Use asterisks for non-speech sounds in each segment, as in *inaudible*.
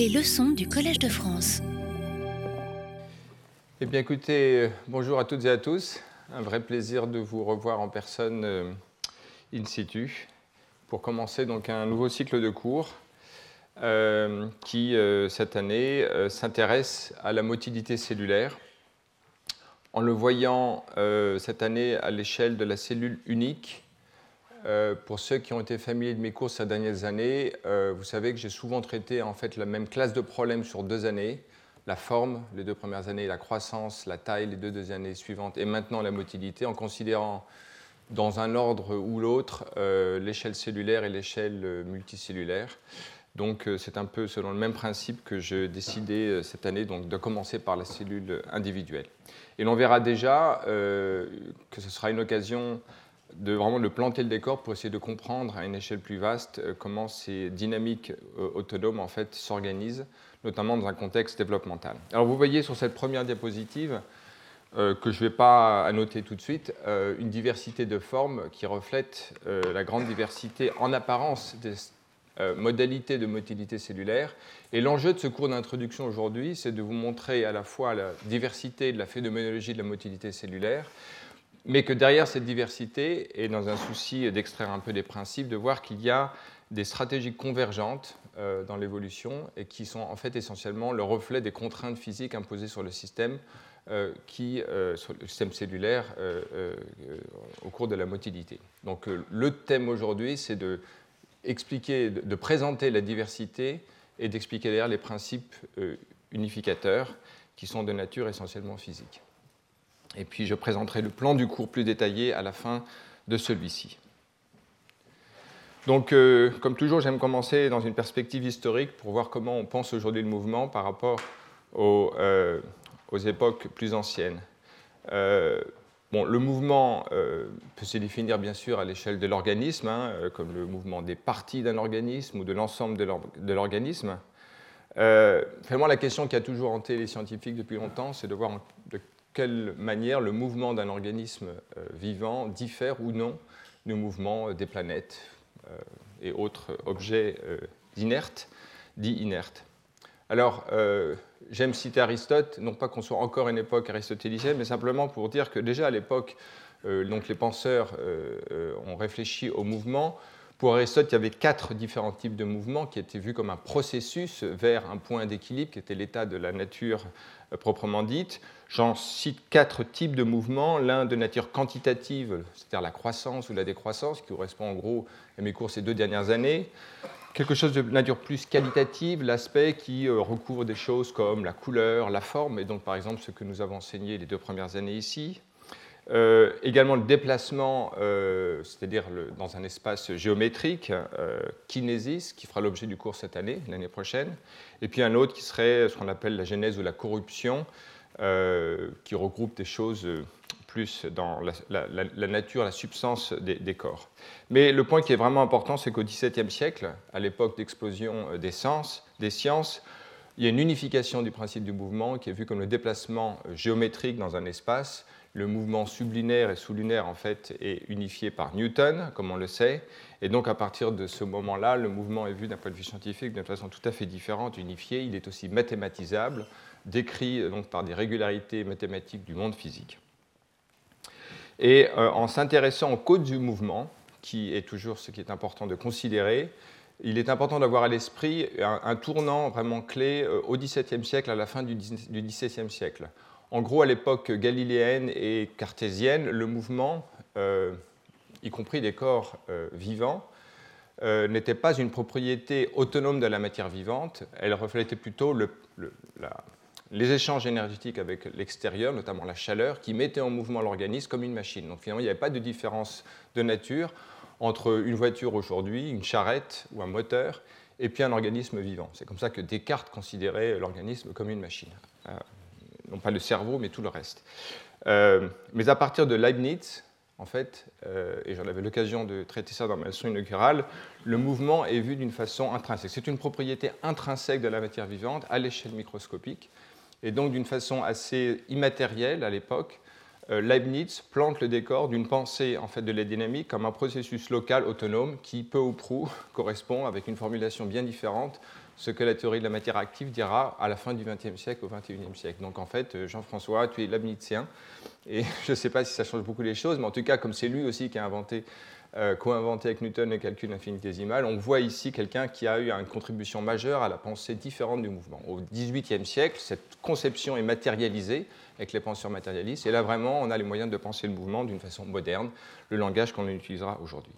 Les leçons du Collège de France. Eh bien écoutez, bonjour à toutes et à tous. Un vrai plaisir de vous revoir en personne euh, in situ pour commencer donc un nouveau cycle de cours euh, qui, euh, cette année, s'intéresse à la motilité cellulaire en le voyant cette année à l'échelle de la cellule unique euh, pour ceux qui ont été familiers de mes cours ces dernières années, euh, vous savez que j'ai souvent traité en fait la même classe de problèmes sur deux années la forme, les deux premières années, la croissance, la taille, les deux, années suivantes, et maintenant la motilité, en considérant dans un ordre ou l'autre euh, l'échelle cellulaire et l'échelle multicellulaire. Donc c'est un peu selon le même principe que j'ai décidé cette année donc, de commencer par la cellule individuelle. Et l'on verra déjà que ce sera une occasion de vraiment de planter le décor pour essayer de comprendre à une échelle plus vaste euh, comment ces dynamiques euh, autonomes en fait s'organisent, notamment dans un contexte développemental. Alors vous voyez sur cette première diapositive euh, que je ne vais pas annoter tout de suite, une diversité de formes qui reflète la grande diversité en apparence des modalités de motilité cellulaire. Et l'enjeu de ce cours d'introduction aujourd'hui, c'est de vous montrer à la fois la diversité de la phénoménologie de la motilité cellulaire, mais que derrière cette diversité, et dans un souci d'extraire un peu des principes, de voir qu'il y a des stratégies convergentes euh, dans l'évolution et qui sont en fait essentiellement le reflet des contraintes physiques imposées sur le système, euh, euh, le système cellulaire au cours de la motilité. Donc le thème aujourd'hui, c'est de expliquer, de, présenter la diversité et d'expliquer derrière les principes unificateurs qui sont de nature essentiellement physique. Et puis je présenterai le plan du cours plus détaillé à la fin de celui-ci. Donc, euh, comme toujours, j'aime commencer dans une perspective historique pour voir comment on pense aujourd'hui le mouvement par rapport aux, euh, époques plus anciennes. Euh, bon, le mouvement peut se définir bien sûr à l'échelle de l'organisme, hein, comme le mouvement des parties d'un organisme ou de l'ensemble de l'organisme. vraiment, la question qui a toujours hanté les scientifiques depuis longtemps, c'est de voir quelle manière le mouvement d'un organisme euh, vivant diffère ou non du mouvement des planètes euh, et autres objets euh, inertes, dits inertes. Alors, j'aime citer Aristote, non pas qu'on soit encore une époque aristotélicienne, mais simplement pour dire que déjà à l'époque, donc les penseurs ont réfléchi au mouvement. Pour Aristote, il y avait quatre différents types de mouvements qui étaient vus comme un processus vers un point d'équilibre qui était l'état de la nature proprement dite. J'en cite quatre types de mouvements. L'un de nature quantitative, c'est-à-dire la croissance ou la décroissance, qui correspond en gros à mes cours ces deux dernières années. Quelque chose de nature plus qualitative, l'aspect qui euh, recouvre des choses comme la couleur, la forme, et donc par exemple ce que nous avons enseigné les deux premières années ici. Euh, également le déplacement, euh, c'est-à-dire dans un espace géométrique, kinésis, qui fera l'objet du cours cette année, l'année prochaine. Et puis un autre qui serait ce qu'on appelle la genèse ou la corruption, euh, qui regroupe des choses euh, plus dans la, nature, la substance des, corps. Mais le point qui est vraiment important, c'est qu'au XVIIe siècle, à l'époque d'explosion euh, des, des sciences, il y a une unification du principe du mouvement qui est vu comme le déplacement géométrique dans un espace. Le mouvement sublunaire et sous-lunaire, en fait, est unifié par Newton, comme on le sait. Et donc, à partir de ce moment-là, le mouvement est vu d'un point de vue scientifique d'une façon tout à fait différente, unifié. Il est aussi mathématisable décrit donc, par des régularités mathématiques du monde physique. Et euh, en s'intéressant aux codes du mouvement, qui est toujours ce qui est important de considérer, il est important d'avoir à l'esprit un, tournant vraiment clé euh, au XVIIe siècle, à la fin du XVIIe siècle. En gros, à l'époque galiléenne et cartésienne, le mouvement, euh, y compris des corps vivants, n'était pas une propriété autonome de la matière vivante, elle reflétait plutôt le, la, les échanges énergétiques avec l'extérieur, notamment la chaleur, qui mettaient en mouvement l'organisme comme une machine. Donc finalement, il n'y avait pas de différence de nature entre une voiture aujourd'hui, une charrette ou un moteur, et puis un organisme vivant. C'est comme ça que Descartes considérait l'organisme comme une machine. Euh, non pas le cerveau, mais tout le reste. Euh, mais à partir de Leibniz, en fait, euh, et j'en avais l'occasion de traiter ça dans ma leçon inaugurale, le mouvement est vu d'une façon intrinsèque. C'est une propriété intrinsèque de la matière vivante à l'échelle microscopique. Et donc, d'une façon assez immatérielle à l'époque, euh, Leibniz plante le décor d'une pensée en fait, de la dynamique comme un processus local autonome qui, peu ou prou, *laughs* correspond, avec une formulation bien différente, ce que la théorie de la matière active dira à la fin du XXe siècle au XXIe siècle. Donc en fait, euh, Jean-François, tu es Leibnizien, et *laughs* je ne sais pas si ça change beaucoup les choses, mais en tout cas, comme c'est lui aussi qui a inventé, euh, co-inventé avec Newton le calcul infinitésimal, on voit ici quelqu'un qui a eu une contribution majeure à la pensée différente du mouvement. Au XVIIIe siècle, cette conception est matérialisée avec les penseurs matérialistes, et là vraiment, on a les moyens de penser le mouvement d'une façon moderne, le langage qu'on utilisera aujourd'hui.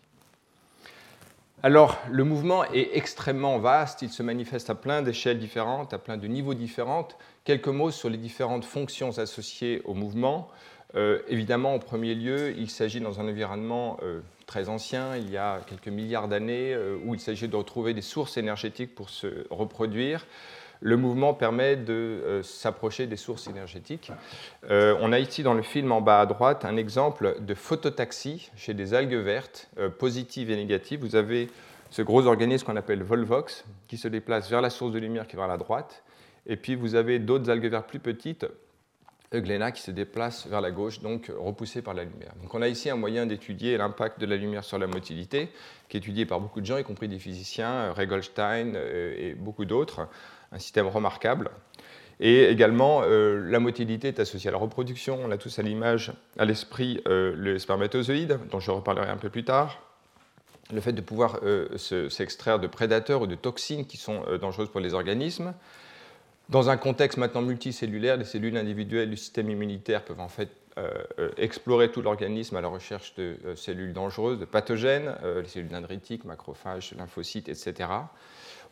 Alors, le mouvement est extrêmement vaste, il se manifeste à plein d'échelles différentes, à plein de niveaux différents. Quelques mots sur les différentes fonctions associées au mouvement. Euh, évidemment, en premier lieu, il s'agit dans un environnement euh, très ancien, il y a quelques milliards d'années, euh, où il s'agit de retrouver des sources énergétiques pour se reproduire le mouvement permet de s'approcher des sources énergétiques. On a ici dans le film en bas à droite un exemple de phototaxie chez des algues vertes, positives et négatives. Vous avez ce gros organisme qu'on appelle Volvox, qui se déplace vers la source de lumière qui est vers la droite. Et puis vous avez d'autres algues vertes plus petites, Euglena, qui se déplace vers la gauche, donc repoussées par la lumière. Donc on a ici un moyen d'étudier l'impact de la lumière sur la motilité, qui est étudié par beaucoup de gens, y compris des physiciens, Ray Goldstein et beaucoup d'autres un système remarquable. Et également, euh, la motilité est associée à la reproduction. On a tous à l'image, à l'esprit, euh, le spermatozoïde, dont je reparlerai un peu plus tard. Le fait de pouvoir euh, s'extraire de prédateurs ou de toxines qui sont dangereuses pour les organismes. Dans un contexte maintenant multicellulaire, les cellules individuelles du système immunitaire peuvent en fait explorer tout l'organisme à la recherche de cellules dangereuses, de pathogènes, les cellules dendritiques, macrophages, lymphocytes, etc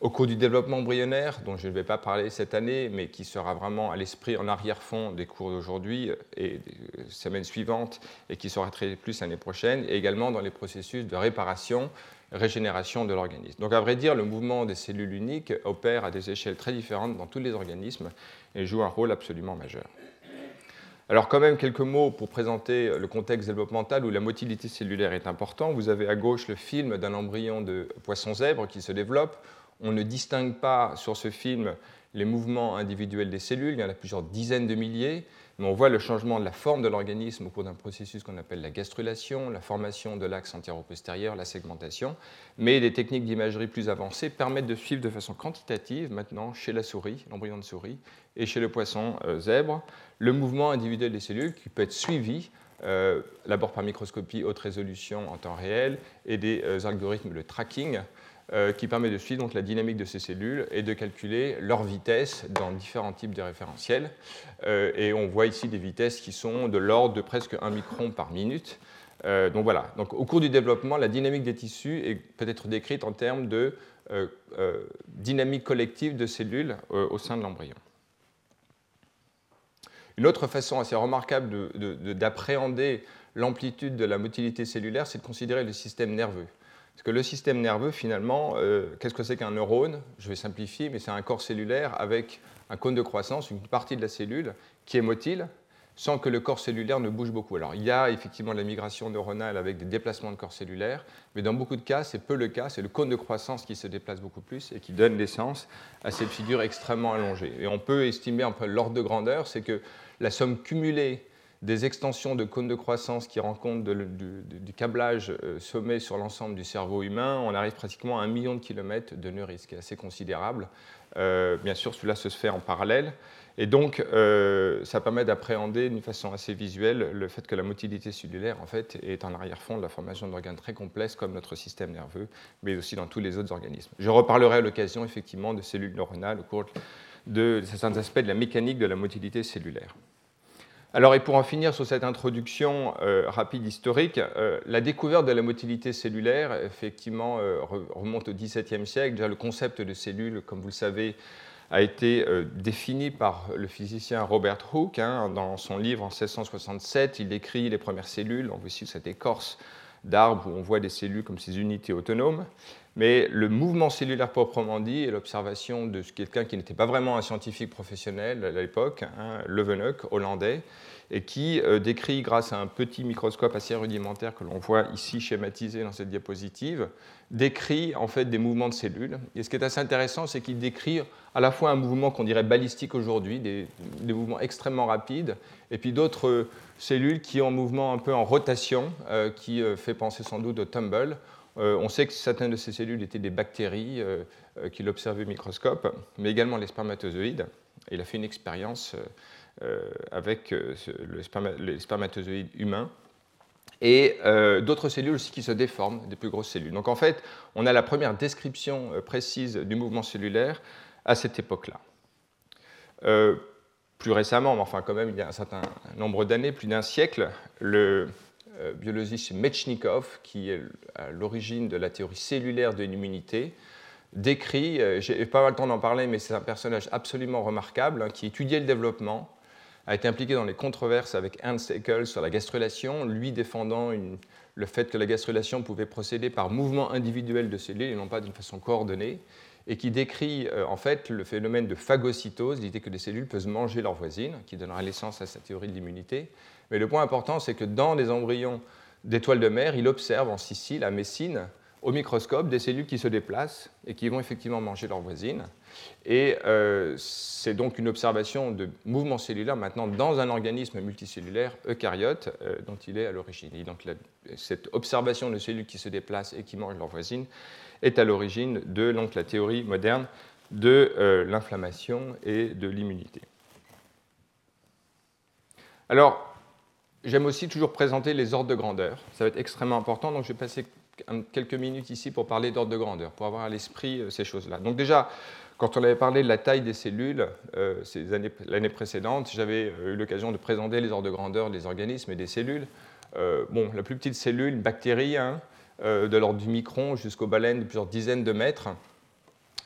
au cours du développement embryonnaire, dont je ne vais pas parler cette année, mais qui sera vraiment à l'esprit en arrière-fond des cours d'aujourd'hui et des semaines suivantes, et qui sera traité plus l'année prochaine, et également dans les processus de réparation, régénération de l'organisme. Donc à vrai dire, le mouvement des cellules uniques opère à des échelles très différentes dans tous les organismes et joue un rôle absolument majeur. Alors quand même quelques mots pour présenter le contexte développemental où la motilité cellulaire est importante. Vous avez à gauche le film d'un embryon de poisson zèbre qui se développe. On ne distingue pas sur ce film les mouvements individuels des cellules, il y en a plusieurs dizaines de milliers, on voit le changement de la forme de l'organisme au cours d'un processus qu'on appelle la gastrulation, la formation de l'axe antéro-postérieur, la segmentation. Mais des techniques d'imagerie plus avancées permettent de suivre de façon quantitative maintenant chez la souris, l'embryon de souris, et chez le poisson euh, zèbre, le mouvement individuel des cellules qui peut être suivi euh, d'abord par microscopie haute résolution en temps réel et des euh, algorithmes de tracking euh, qui permet de suivre la dynamique de ces cellules et de calculer leur vitesse dans différents types de référentiels. Euh, et on voit ici des vitesses qui sont de l'ordre de presque 1 micron par minute. Euh, donc voilà, au cours du développement, la dynamique des tissus peut être décrite en termes de dynamique collective de cellules au sein de l'embryon. Une autre façon assez remarquable d'appréhender l'amplitude de la motilité cellulaire, c'est de considérer le système nerveux. Parce que le système nerveux, finalement, euh, qu'est-ce que c'est qu'un neurone? Je vais simplifier, mais c'est un corps cellulaire avec un cône de croissance, une partie de la cellule qui est motile, sans que le corps cellulaire ne bouge beaucoup. Alors, il y a effectivement la migration neuronale avec des déplacements de corps cellulaire, mais dans beaucoup de cas, c'est peu le cas. C'est le cône de croissance qui se déplace beaucoup plus et qui donne naissance à cette figure extrêmement allongée. Et on peut estimer un peu l'ordre de grandeur, c'est que la somme cumulée des extensions de cônes de croissance qui compte du, câblage euh, sommet sur l'ensemble du cerveau humain, on arrive pratiquement à un million de kilomètres de nœuds, ce qui est assez considérable. Euh, bien sûr, cela se fait en parallèle. Et donc, euh, ça permet d'appréhender d'une façon assez visuelle le fait que la motilité cellulaire, en fait, est en arrière-fond de la formation d'organes très complexes comme notre système nerveux, mais aussi dans tous les autres organismes. Je reparlerai à l'occasion, effectivement, de cellules neuronales au cours de certains aspects de la mécanique de la motilité cellulaire. Alors, et pour en finir sur cette introduction euh, rapide historique, euh, la découverte de la motilité cellulaire, effectivement, euh, remonte au XVIIe siècle. Déjà, le concept de cellule, comme vous le savez, a été défini par le physicien Robert Hooke. Hein, dans son livre en 1667, il décrit les premières cellules. On voit ici cette écorce d'arbre où on voit des cellules comme ces unités autonomes. Mais le mouvement cellulaire proprement dit et l'observation de quelqu'un qui n'était pas vraiment un scientifique professionnel à l'époque, hein, Leeuwenhoek, hollandais, et qui euh, décrit grâce à un petit microscope assez rudimentaire que l'on voit ici schématisé dans cette diapositive, décrit en fait des mouvements de cellules. Et ce qui est assez intéressant, c'est qu'il décrit à la fois un mouvement qu'on dirait balistique aujourd'hui, des, mouvements extrêmement rapides, et puis d'autres euh, cellules qui ont un mouvement un peu en rotation, euh, qui fait penser sans doute au tumble, on sait que certaines de ces cellules étaient des bactéries qu'il observait au microscope, mais également les spermatozoïdes. Il a fait une expérience avec les spermatozoïdes humains et d'autres cellules aussi qui se déforment, des plus grosses cellules. Donc en fait, on a la première description précise du mouvement cellulaire à cette époque-là. Euh, plus récemment, mais enfin quand même il y a un certain nombre d'années, plus d'un siècle, le euh, biologiste Mechnikov, qui est à l'origine de la théorie cellulaire de l'immunité, décrit, euh, j'ai pas le temps d'en parler, mais c'est un personnage absolument remarquable, hein, qui étudiait le développement, a été impliqué dans les controverses avec Ernst Haeckel sur la gastrulation, lui défendant le fait que la gastrulation pouvait procéder par mouvement individuel de cellules et non pas d'une façon coordonnée et qui décrit euh, en fait le phénomène de phagocytose, l'idée que les cellules peuvent manger leurs voisines, qui donnera l'essence à sa théorie de l'immunité. Mais le point important, c'est que dans des embryons d'étoiles de mer, il observe en Sicile, à Messine, au microscope, des cellules qui se déplacent et qui vont effectivement manger leurs voisines. Et euh, c'est donc une observation de mouvement cellulaire maintenant dans un organisme multicellulaire eucaryote euh, dont il est à l'origine. Donc cette observation de cellules qui se déplacent et qui mangent leurs voisines est à l'origine de donc, la théorie moderne de euh, l'inflammation et de l'immunité. Alors, j'aime aussi toujours présenter les ordres de grandeur. Ça va être extrêmement important, donc je vais passer quelques minutes ici pour parler d'ordre de grandeur, pour avoir à l'esprit euh, ces choses-là. Donc déjà, quand on avait parlé de la taille des cellules euh, l'année précédente, j'avais eu l'occasion de présenter les ordres de grandeur des organismes et des cellules. bon, la plus petite cellule, une bactérie, hein, euh, de l'ordre du micron jusqu'aux baleines de plusieurs dizaines de mètres.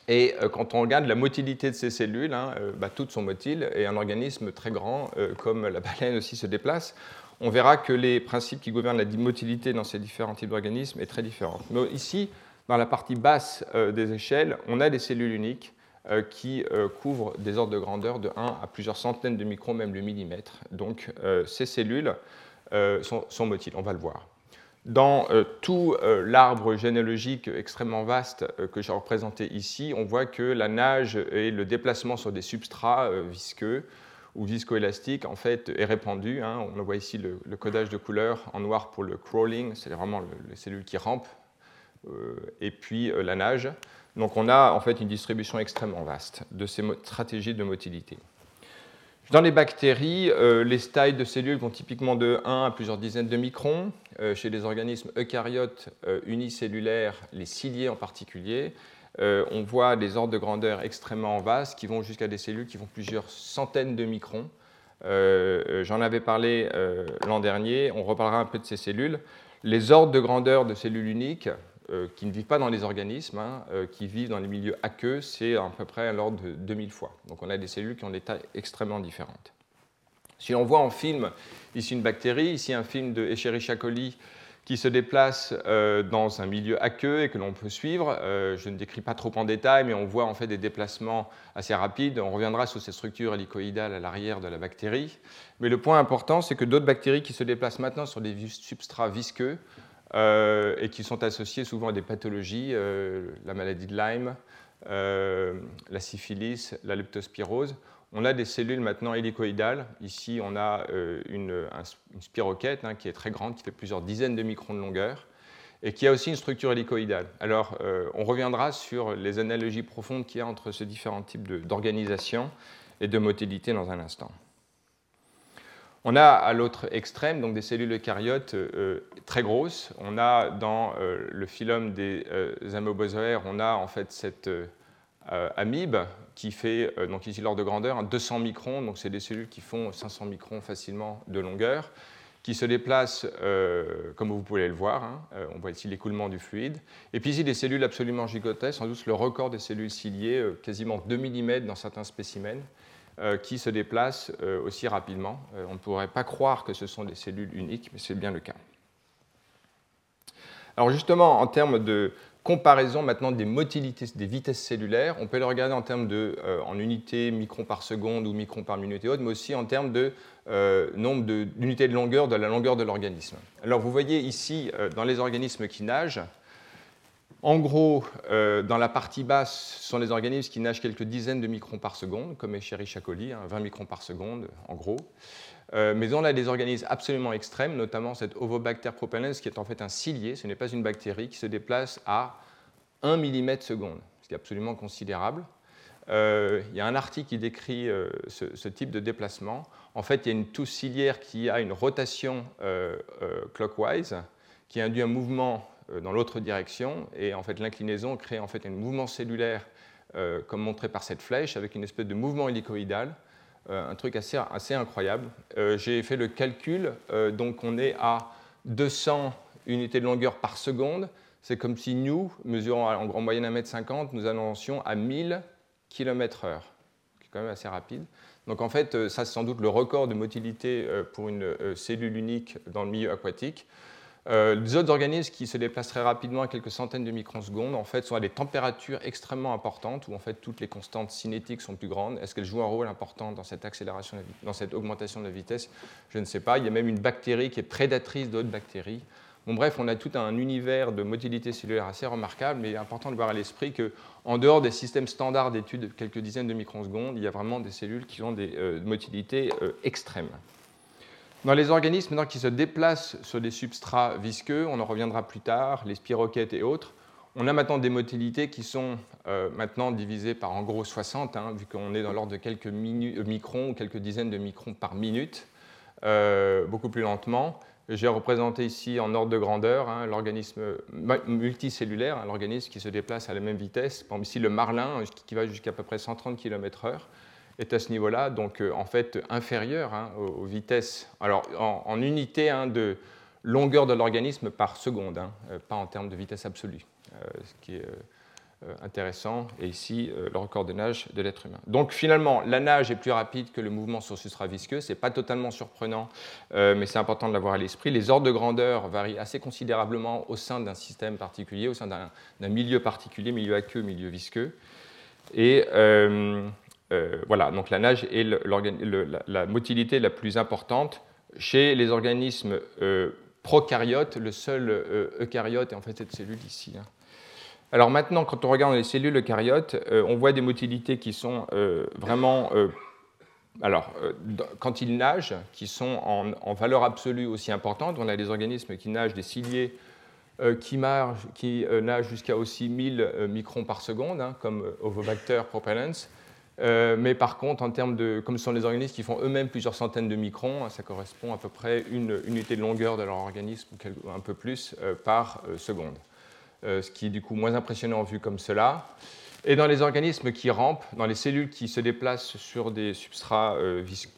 Et euh, quand on regarde la motilité de ces cellules, hein, euh, bah, toutes sont motiles, et un organisme très grand, comme la baleine aussi, se déplace, on verra que les principes qui gouvernent la motilité dans ces différents types d'organismes est très différent. Mais ici, dans la partie basse des échelles, on a des cellules uniques qui couvrent des ordres de grandeur de 1 à plusieurs centaines de microns, même le millimètre. Donc ces cellules sont motiles, on va le voir dans euh, tout euh, l'arbre généalogique extrêmement vaste euh, que j'ai représenté ici, on voit que la nage et le déplacement sur des substrats visqueux ou viscoélastiques en fait est répandu. Hein. On voit ici le, codage de couleurs en noir pour le crawling, c'est vraiment les cellules qui rampent, et puis la nage. Donc on a en fait une distribution extrêmement vaste de ces stratégies de motilité. Dans les bactéries, euh, les tailles de cellules vont typiquement de 1 à plusieurs dizaines de microns. Euh, chez les organismes eucaryotes euh, unicellulaires, les ciliés en particulier, on voit des ordres de grandeur extrêmement vastes qui vont jusqu'à des cellules qui vont plusieurs centaines de microns. J'en avais parlé l'an dernier, on reparlera un peu de ces cellules. Les ordres de grandeur de cellules uniques, qui ne vivent pas dans les organismes, hein, euh, qui vivent dans les milieux aqueux, c'est à peu près à l'ordre de 2000 fois. Donc on a des cellules qui ont des tailles extrêmement différentes. Si on voit en film ici une bactérie, ici un film de Escherichia coli qui se déplace euh, dans un milieu aqueux et que l'on peut suivre. je ne décris pas trop en détail, mais on voit en fait des déplacements assez rapides. On reviendra sur ces structures hélicoïdales à l'arrière de la bactérie. Mais le point important, c'est que d'autres bactéries qui se déplacent maintenant sur des substrats visqueux euh, et qui sont associés souvent à des pathologies, euh, la maladie de Lyme, euh, la syphilis, la leptospirose. On a des cellules maintenant hélicoïdales. Ici, on a une, spiroquette hein, qui est très grande, qui fait plusieurs dizaines de microns de longueur, et qui a aussi une structure hélicoïdale. Alors, on reviendra sur les analogies profondes qu'il y a entre ces différents types d'organisation et de motilité dans un instant. On a à l'autre extrême donc des cellules eucaryotes euh, très grosses. On a dans euh, le phylum des euh, on a en fait cette amibe qui fait donc ici l'ordre de grandeur 200 microns, donc c'est des cellules qui font 500 microns facilement de longueur, qui se déplacent comme vous pouvez le voir. Hein. on voit ici l'écoulement du fluide. Et puis ici des cellules absolument gigantesques, sans doute le record des cellules ciliées, quasiment 2 mm dans certains spécimens. Euh, qui se déplacent euh, aussi rapidement. Euh, on ne pourrait pas croire que ce sont des cellules uniques, mais c'est bien le cas. Alors justement, en termes de comparaison maintenant des motilités, des vitesses cellulaires, on peut le regarder en termes de, en unités microns par seconde ou microns par minute et autres, mais aussi en termes de nombre d'unités de, longueur de la longueur de l'organisme. Alors vous voyez ici, dans les organismes qui nagent, en gros, euh, dans la partie basse, ce sont les organismes qui nagent quelques dizaines de microns par seconde, comme Escherichia coli, 20 hein, microns par seconde, en gros. mais on a des organismes absolument extrêmes, notamment cette Ovobacter propellens, qui est en fait un cilié, ce n'est pas une bactérie, qui se déplace à 1 mm seconde, ce qui est absolument considérable. il y a un article qui décrit ce, type de déplacement. En fait, il y a une touche ciliaire qui a une rotation clockwise, qui induit un mouvement dans l'autre direction, et en fait l'inclinaison crée en fait un mouvement cellulaire euh, comme montré par cette flèche, avec une espèce de mouvement hélicoïdal, euh, un truc assez, incroyable. Euh, j'ai fait le calcul, donc on est à 200 unités de longueur par seconde. C'est comme si nous, mesurant en, moyenne 1m50, nous avancions à 1000 km/h, qui est quand même assez rapide. Donc en fait, ça c'est sans doute le record de motilité pour une cellule unique dans le milieu aquatique. Euh, les autres organismes qui se déplacent très rapidement à quelques centaines de microsecondes, en fait, sont à des températures extrêmement importantes, où en fait toutes les constantes cinétiques sont plus grandes. Est-ce qu'elles jouent un rôle important dans cette accélération, dans cette augmentation de la vitesse? Je ne sais pas. Il y a même une bactérie qui est prédatrice d'autres bactéries. Bon, bref, on a tout un univers de motilité cellulaire assez remarquable, mais il est important de voir à l'esprit qu'en dehors des systèmes standards d'études de quelques dizaines de microsecondes, il y a vraiment des cellules qui ont des euh, motilités euh, extrêmes. Dans les organismes qui se déplacent sur des substrats visqueux, on en reviendra plus tard, les spiroquettes et autres, on a maintenant des motilités qui sont euh, maintenant divisées par en gros 60, hein, vu qu'on est dans l'ordre de quelques euh, microns ou quelques dizaines de microns par minute, euh, beaucoup plus lentement. J'ai représenté ici en ordre de grandeur hein, l'organisme multicellulaire, hein, l'organisme qui se déplace à la même vitesse. Par ici le marlin, qui va jusqu'à peu près 130 km/h est à ce niveau-là, donc euh, en fait inférieur hein, aux, vitesses, alors en, unité hein, de longueur de l'organisme par seconde, hein, euh, pas en termes de vitesse absolue, euh, ce qui est intéressant, et ici le record de nage de l'être humain. Donc finalement, la nage est plus rapide que le mouvement sur substrat visqueux, ce n'est pas totalement surprenant, mais c'est important de l'avoir à l'esprit. Les ordres de grandeur varient assez considérablement au sein d'un système particulier, au sein d'un milieu particulier, milieu aqueux, milieu visqueux. Et voilà, donc la nage est la, motilité la plus importante. Chez les organismes euh, prokaryotes, le seul euh, eucaryote est en fait cette cellule ici. Hein. Alors maintenant, quand on regarde les cellules eucaryotes, on voit des motilités qui sont vraiment alors, quand ils nagent, qui sont en, valeur absolue aussi importante, on a des organismes qui nagent, des ciliés qui, nagent jusqu'à aussi 1000 microns par seconde, hein, comme Ovobacter propellens. Euh, mais par contre, en termes de, comme ce sont les organismes qui font eux-mêmes plusieurs centaines de microns, ça correspond à peu près une unité de longueur de leur organisme, un peu plus, euh, par euh, seconde. ce qui est du coup moins impressionnant vu comme cela. Et dans les organismes qui rampent, dans les cellules qui se déplacent sur des substrats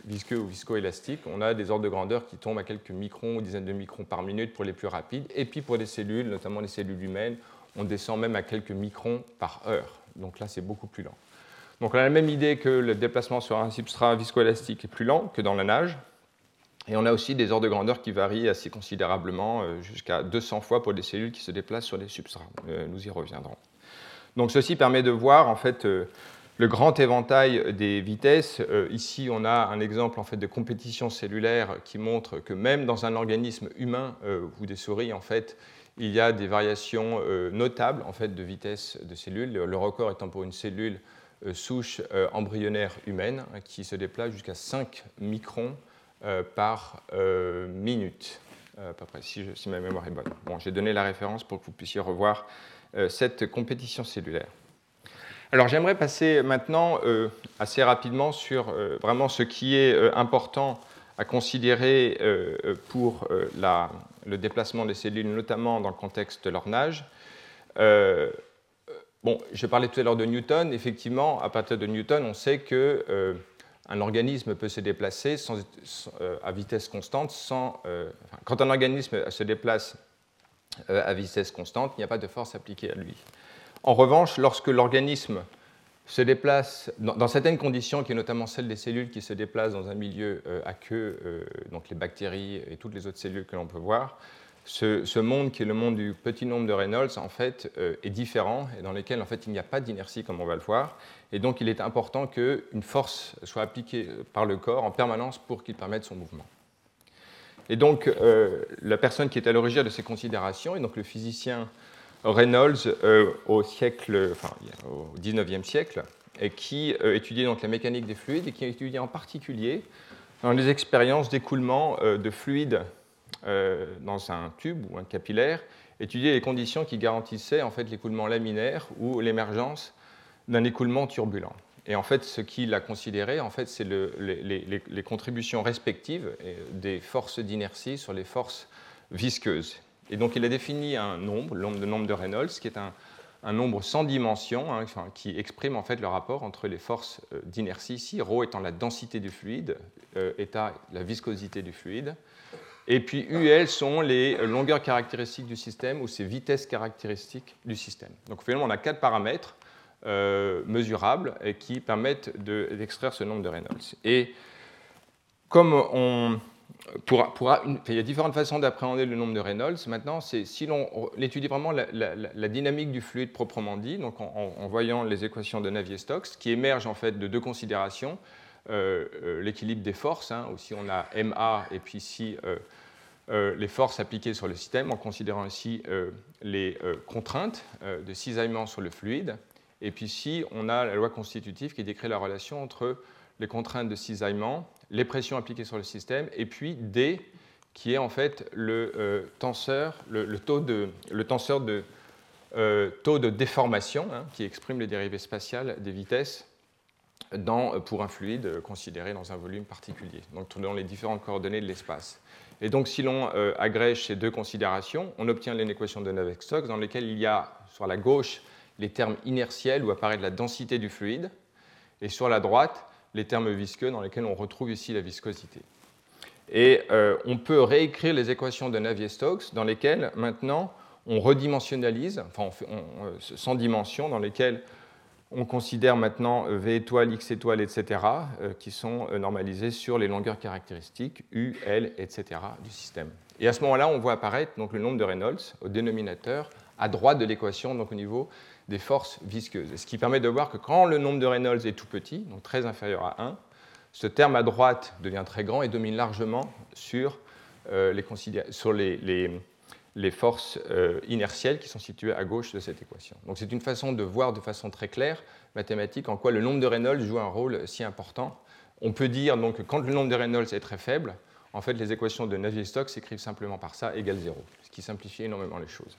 visqueux ou viscoélastiques, on a des ordres de grandeur qui tombent à quelques microns ou dizaines de microns par minute pour les plus rapides. Et puis pour les cellules, notamment les cellules humaines, on descend même à quelques microns par heure. Donc là, c'est beaucoup plus lent. Donc on a la même idée que le déplacement sur un substrat viscoélastique est plus lent que dans la nage. Et on a aussi des ordres de grandeur qui varient assez considérablement, euh, jusqu'à 200 fois pour des cellules qui se déplacent sur des substrats. Euh, nous y reviendrons. Donc ceci permet de voir en fait euh, le grand éventail des vitesses. ici, on a un exemple en fait de compétition cellulaire qui montre que même dans un organisme humain ou des souris, en fait, il y a des variations notables en fait de vitesse de cellules. Le record étant pour une cellule euh, souche euh, embryonnaire humaine hein, qui se déplace jusqu'à 5 microns euh, par minute, à peu près, si, ma mémoire est bonne. Bon, j'ai donné la référence pour que vous puissiez revoir cette compétition cellulaire. Alors j'aimerais passer maintenant assez rapidement sur vraiment ce qui est important à considérer pour le déplacement des cellules, notamment dans le contexte de leur nage. Bon, je parlais tout à l'heure de Newton. Effectivement, à partir de Newton, on sait que euh, un organisme peut se déplacer euh, à vitesse constante sans. Euh, quand un organisme se déplace à vitesse constante, il n'y a pas de force appliquée à lui. En revanche, lorsque l'organisme se déplace dans, certaines conditions, qui est notamment celle des cellules qui se déplacent dans un milieu aqueux, donc les bactéries et toutes les autres cellules que l'on peut voir, ce, monde qui est le monde du petit nombre de Reynolds, en fait, euh, est différent et dans lequel, en fait, il n'y a pas d'inertie, comme on va le voir. Et donc, il est important qu'une force soit appliquée par le corps en permanence pour qu'il permette son mouvement. Et donc, euh, la personne qui est à l'origine de ces considérations est donc le physicien Reynolds euh, au siècle, enfin, au 19e siècle, et qui étudiait donc la mécanique des fluides et qui a étudié en particulier dans les expériences d'écoulement de fluide dans un tube ou un capillaire, étudier les conditions qui garantissaient en fait l'écoulement laminaire ou l'émergence d'un écoulement turbulent. Et en fait, ce qu'il a considéré, en fait, c'est les, contributions respectives des forces d'inertie sur les forces visqueuses. Et donc, il a défini un nombre, le nombre de Reynolds, qui est un, nombre sans dimension, hein, qui exprime en fait le rapport entre les forces euh, d'inertie ici, ρ étant la densité du fluide, euh, la viscosité du fluide, et puis UL sont les longueurs caractéristiques du système ou ses vitesses caractéristiques du système. Donc finalement, on a quatre paramètres euh, mesurables qui permettent d'extraire ce nombre de Reynolds. Et comme on il y a différentes façons d'appréhender le nombre de Reynolds. Maintenant, si l'on étudie vraiment la, dynamique du fluide proprement dit, donc en, voyant les équations de Navier-Stokes, qui émergent en fait de deux considérations l'équilibre des forces, hein, aussi on a MA et puis ici les forces appliquées sur le système, en considérant aussi les contraintes de cisaillement sur le fluide. Et puis ici, on a la loi constitutive qui décrit la relation entre les contraintes de cisaillement, les pressions appliquées sur le système, et puis D, qui est en fait le euh, tenseur, le, de, tenseur de, euh, taux de déformation, hein, qui exprime les dérivées spatiales des vitesses dans, pour un fluide considéré dans un volume particulier, donc dans les différentes coordonnées de l'espace. Et donc, si l'on euh, agrège ces deux considérations, on obtient l'équation de Navier-Stokes dans laquelle il y a sur la gauche les termes inertiels où apparaît la densité du fluide, et sur la droite, les termes visqueux dans lesquels on retrouve ici la viscosité. Et euh, on peut réécrire les équations de Navier-Stokes dans lesquelles maintenant on redimensionnalise, enfin on fait, euh, sans dimension, dans lesquelles on considère maintenant V étoile, X étoile, etc., euh, qui sont normalisés sur les longueurs caractéristiques U, L, etc. du système. Et à ce moment-là, on voit apparaître donc, le nombre de Reynolds au dénominateur à droite de l'équation, donc au niveau des forces visqueuses. Ce qui permet de voir que quand le nombre de Reynolds est tout petit, donc très inférieur à 1, ce terme à droite devient très grand et domine largement sur, euh, les, forces euh, inertielles qui sont situées à gauche de cette équation. Donc c'est une façon de voir de façon très claire, mathématique, en quoi le nombre de Reynolds joue un rôle si important. On peut dire donc que quand le nombre de Reynolds est très faible, en fait les équations de Navier-Stokes s'écrivent simplement par ça égale 0, ce qui simplifie énormément les choses.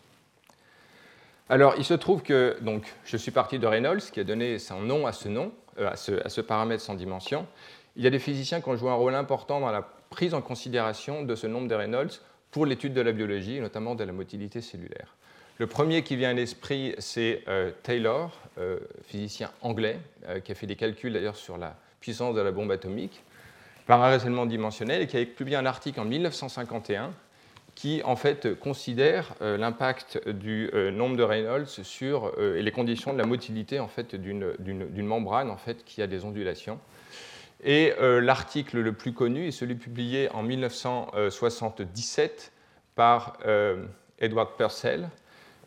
Alors, il se trouve que donc, je suis parti de Reynolds, qui a donné son nom à ce nom, euh, à, ce, paramètre sans dimension. Il y a des physiciens qui ont joué un rôle important dans la prise en considération de ce nombre de Reynolds pour l'étude de la biologie, notamment de la motilité cellulaire. Le premier qui vient à l'esprit, c'est euh, Taylor, euh, physicien anglais, qui a fait des calculs d'ailleurs sur la puissance de la bombe atomique par un raisonnement dimensionnel et qui a publié un article en 1951 qui en fait considère euh, l'impact du euh, nombre de Reynolds sur euh, les conditions de la motilité en fait d'une membrane en fait qui a des ondulations. Et l'article le plus connu est celui publié en 1977 par Edward Purcell,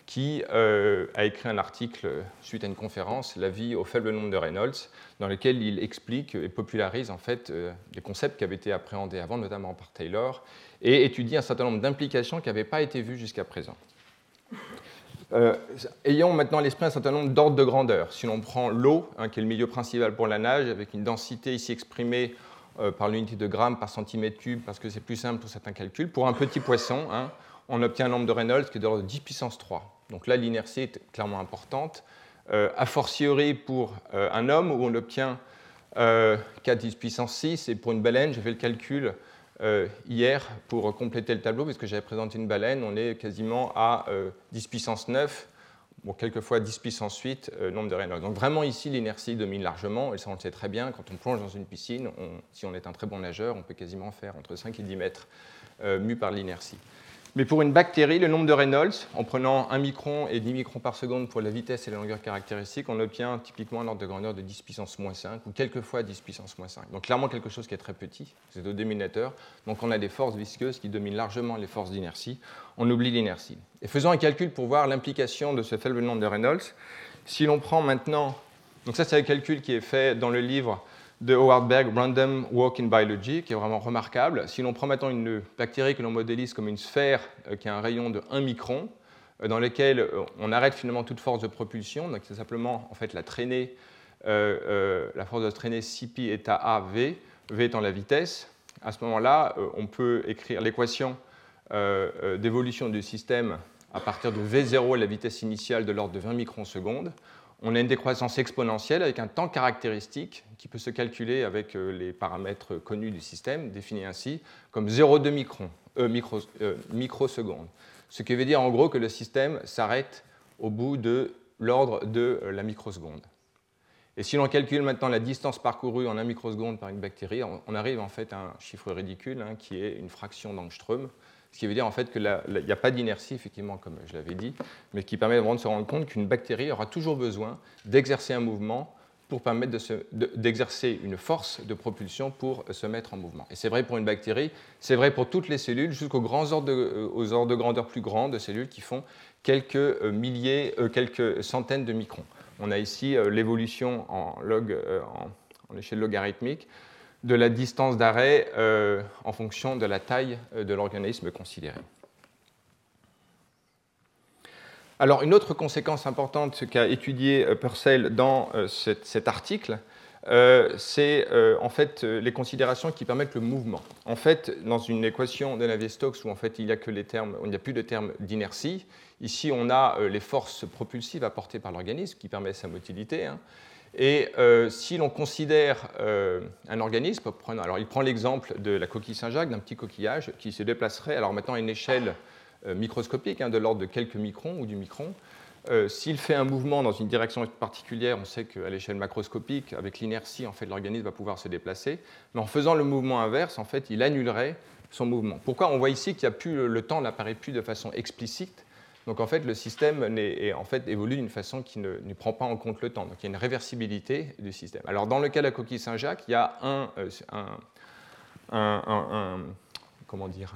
qui a écrit un article suite à une conférence, La vie au faible nombre de Reynolds, dans lequel il explique et popularise en fait des concepts qui avaient été appréhendés avant, notamment par Taylor, et étudier un certain nombre d'implications qui n'avaient pas été vues jusqu'à présent. Euh, ayons maintenant à l'esprit un certain nombre d'ordres de grandeur. Si l'on prend l'eau, hein, qui est le milieu principal pour la nage, avec une densité ici exprimée euh, par l'unité de grammes par centimètre cube, parce que c'est plus simple pour certains calculs, pour un petit poisson, hein, on obtient un nombre de Reynolds qui est de l'ordre de 10 puissance 3. Donc là, l'inertie est clairement importante. Euh, a fortiori pour un homme, où on obtient 4 10 puissance 6, et pour une baleine, j'ai fait le calcul euh, hier pour compléter le tableau, puisque j'avais présenté une baleine, on est quasiment à 10 euh, puissance 9, bon, quelquefois 10 puissance 8, euh, nombre de Reynolds. Donc vraiment ici, l'inertie domine largement, et ça on le sait très bien, quand on plonge dans une piscine, si on est un très bon nageur, on peut quasiment faire entre 5 et 10 mètres mu par l'inertie. Mais pour une bactérie, le nombre de Reynolds, en prenant 1 micron et 10 microns par seconde pour la vitesse et la longueur caractéristique, on obtient typiquement un ordre de grandeur de 10 puissance moins 5 ou quelquefois 10 puissance moins 5. Donc clairement quelque chose qui est très petit, c'est au déminateur. Donc on a des forces visqueuses qui dominent largement les forces d'inertie. On oublie l'inertie. Et faisons un calcul pour voir l'implication de ce faible nombre de Reynolds. Si l'on prend maintenant, donc ça c'est un calcul qui est fait dans le livre de Howard Berg, Random Walk in Biology, qui est vraiment remarquable. Si l'on prend maintenant une bactérie que l'on modélise comme une sphère euh, qui a un rayon de 1 micron, euh, dans lequel euh, on arrête finalement toute force de propulsion, donc c'est simplement en fait la traînée, la force de traînée CP est à AV, V étant la vitesse, à ce moment-là, on peut écrire l'équation d'évolution du système à partir de V0, la vitesse initiale de l'ordre de 20 microsecondes. On a une décroissance exponentielle avec un temps caractéristique qui peut se calculer avec les paramètres connus du système, définis ainsi comme 0,2 micron, micro, microsecondes. Ce qui veut dire en gros que le système s'arrête au bout de l'ordre de la microseconde. Et si l'on calcule maintenant la distance parcourue en un microseconde par une bactérie, on arrive en fait à un chiffre ridicule hein, qui est une fraction d'angstrom, ce qui veut dire en fait qu'il n'y a pas d'inertie, effectivement, comme je l'avais dit, mais qui permet vraiment de se rendre compte qu'une bactérie aura toujours besoin d'exercer un mouvement pour permettre d'exercer une force de propulsion pour se mettre en mouvement. Et c'est vrai pour une bactérie, c'est vrai pour toutes les cellules, jusqu'aux ordres de, euh, ordres de grandeur plus grands de cellules qui font quelques euh, milliers, euh, quelques centaines de microns. On a ici l'évolution en, log, en, échelle logarithmique de la distance d'arrêt en fonction de la taille de l'organisme considéré. Alors, une autre conséquence importante qu'a étudié euh, Purcell dans euh, cet, article, euh, c'est en fait les considérations qui permettent le mouvement. En fait, dans une équation de Navier-Stokes où en fait il n'y a que les termes, il n'y a plus de termes d'inertie, ici on a les forces propulsives apportées par l'organisme qui permettent sa motilité. Hein. Et si l'on considère un organisme, alors il prend l'exemple de la coquille Saint-Jacques, d'un petit coquillage qui se déplacerait, alors maintenant à une échelle euh, microscopique, hein, de l'ordre de quelques microns ou du micron. Euh, s'il fait un mouvement dans une direction particulière, on sait qu'à l'échelle macroscopique, avec l'inertie, en fait, l'organisme va pouvoir se déplacer. Mais en faisant le mouvement inverse, en fait, il annulerait son mouvement. Pourquoi? On voit ici qu'il a plus, le temps n'apparaît plus de façon explicite. Donc en fait, le système est, en fait, évolue d'une façon qui ne, prend pas en compte le temps. Donc il y a une réversibilité du système. Alors dans le cas de la coquille Saint-Jacques, il y a un, euh, un, un, comment dire,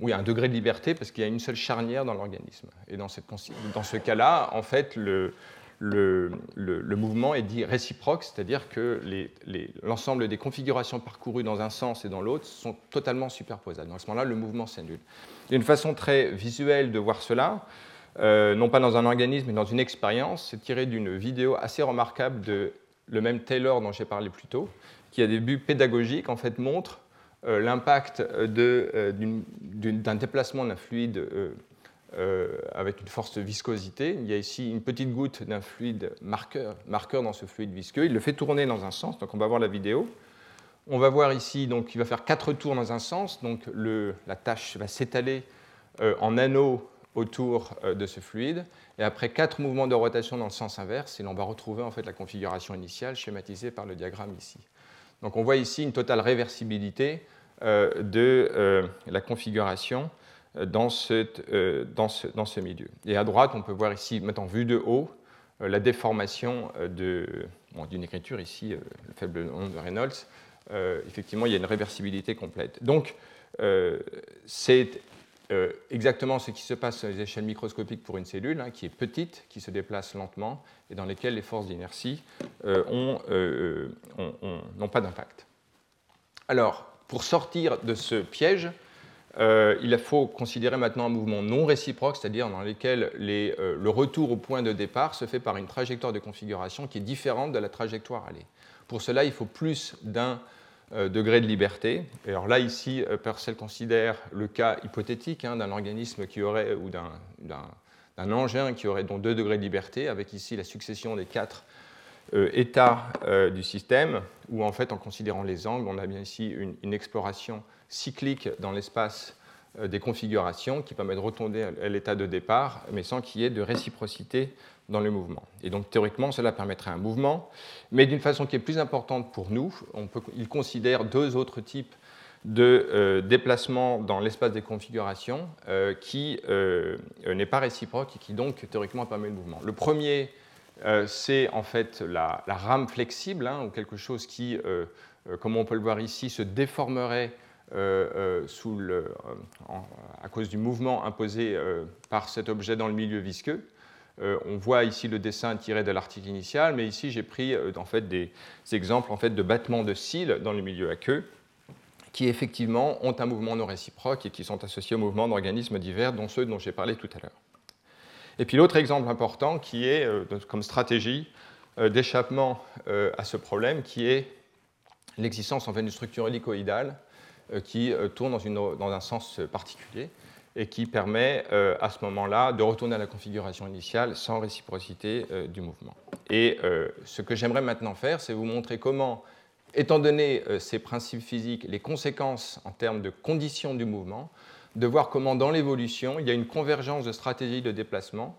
oui, un degré de liberté parce qu'il y a une seule charnière dans l'organisme. Et dans, ce cas-là, en fait, le, mouvement est dit réciproque, c'est-à-dire que l'ensemble des configurations parcourues dans un sens et dans l'autre sont totalement superposables. Dans ce moment-là, le mouvement s'annule. Une façon très visuelle de voir cela, euh, non pas dans un organisme, mais dans une expérience. C'est tiré d'une vidéo assez remarquable de le même Taylor dont j'ai parlé plus tôt, qui a des buts pédagogiques, en fait, montre euh, l'impact euh, d'un déplacement d'un fluide avec une force de viscosité. Il y a ici une petite goutte d'un fluide marqueur, dans ce fluide visqueux. Il le fait tourner dans un sens, donc on va voir la vidéo. On va voir ici, donc il va faire quatre tours dans un sens, donc la tâche va s'étaler en anneau autour de ce fluide, et après quatre mouvements de rotation dans le sens inverse, et l'on va retrouver en fait la configuration initiale schématisée par le diagramme ici. Donc on voit ici une totale réversibilité euh, de euh, la configuration euh, dans, dans, ce, milieu. Et à droite, on peut voir ici, maintenant vue de haut, la déformation d'une écriture, ici, le faible nombre de Reynolds. effectivement, il y a une réversibilité complète. Donc, c'est exactement ce qui se passe à les échelles microscopiques pour une cellule, hein, qui est petite, qui se déplace lentement, et dans lesquelles les forces d'inertie n'ont pas d'impact. Alors, pour sortir de ce piège, euh, il faut considérer maintenant un mouvement non réciproque, c'est-à-dire dans lequel euh, le retour au point de départ se fait par une trajectoire de configuration qui est différente de la trajectoire allée. Pour cela, il faut plus d'un euh, degré de liberté. Et alors là, ici, Purcell considère le cas hypothétique hein, d'un organisme qui aurait, ou d'un engin qui aurait donc deux degrés de liberté, avec ici la succession des quatre état euh, du système, où en fait, en considérant les angles, on a bien ici une, exploration cyclique dans l'espace euh, des configurations qui permet de retourner à l'état de départ, mais sans qu'il y ait de réciprocité dans le mouvement. Et donc théoriquement, cela permettrait un mouvement, mais d'une façon qui est plus importante pour nous, on peut, il considère deux autres types de déplacement dans l'espace des configurations qui n'est pas réciproque et qui donc théoriquement permet le mouvement. Le premier euh, c'est en fait la, rame flexible, hein, ou quelque chose qui, euh, euh, comme on peut le voir ici, se déformerait sous le, à cause du mouvement imposé par cet objet dans le milieu visqueux. on voit ici le dessin tiré de l'article initial, mais ici j'ai pris en fait, des, exemples en fait, de battements de cils dans le milieu aqueux qui effectivement ont un mouvement non réciproque et qui sont associés au mouvement d'organismes divers, dont ceux dont j'ai parlé tout à l'heure. Et puis l'autre exemple important qui est euh, comme stratégie euh, d'échappement euh, à ce problème, qui est l'existence en fait d'une structure hélicoïdale qui tourne dans, un sens particulier et qui permet à ce moment-là de retourner à la configuration initiale sans réciprocité du mouvement. Et ce que j'aimerais maintenant faire, c'est vous montrer comment étant donné euh, ces principes physiques, les conséquences en termes de conditions du mouvement, de voir comment dans l'évolution, il y a une convergence de stratégies de déplacement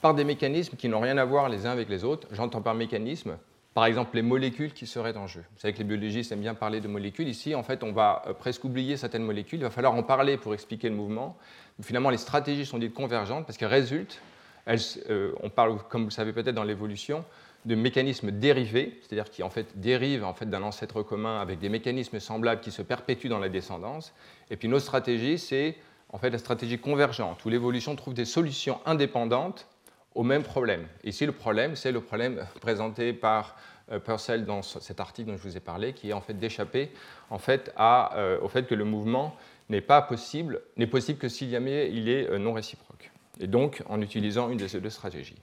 par des mécanismes qui n'ont rien à voir les uns avec les autres. J'entends par mécanisme, par exemple, les molécules qui seraient en jeu. Vous savez que les biologistes aiment bien parler de molécules. Ici, en fait, on va euh, presque oublier certaines molécules. Il va falloir en parler pour expliquer le mouvement. finalement, les stratégies sont dites convergentes parce qu'elles résultent, euh, on parle, comme vous le savez peut-être dans l'évolution, de mécanismes dérivés, c'est-à-dire qui en fait dérivent en fait, d'un ancêtre commun avec des mécanismes semblables qui se perpétuent dans la descendance. Et puis notre stratégie, c'est en fait la stratégie convergente, où l'évolution trouve des solutions indépendantes au même problème. Ici, le problème, c'est le problème présenté par euh, Purcell dans cet article dont je vous ai parlé, qui est en fait d'échapper en fait, euh, au fait que le mouvement n'est pas possible, n'est possible que s'il y a il est euh, non réciproque. Et donc en utilisant une de ces deux stratégies.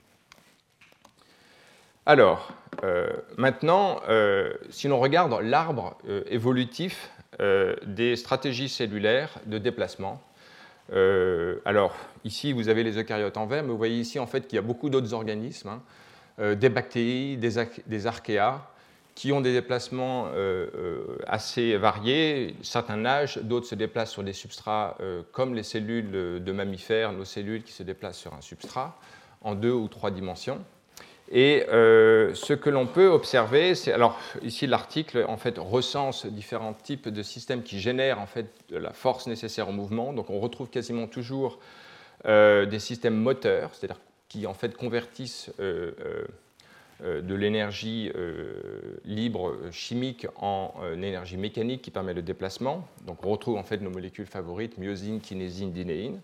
Alors, maintenant, si l'on regarde l'arbre évolutif des stratégies cellulaires de déplacement, alors ici vous avez les eucaryotes en vert, mais vous voyez ici en fait qu'il y a beaucoup d'autres organismes, hein, des bactéries, des, archéas, qui ont des déplacements assez variés. Certains nagent, d'autres se déplacent sur des substrats comme les cellules de mammifères, nos cellules qui se déplacent sur un substrat en deux ou trois dimensions. Et euh, ce que l'on peut observer, c'est alors ici l'article en fait recense différents types de systèmes qui génèrent en fait la force nécessaire au mouvement. Donc on retrouve quasiment toujours euh, des systèmes moteurs, c'est-à-dire qui en fait convertissent euh, de l'énergie libre chimique en énergie mécanique qui permet le déplacement. Donc on retrouve en fait nos molécules favorites myosine, kinésine, dinéine.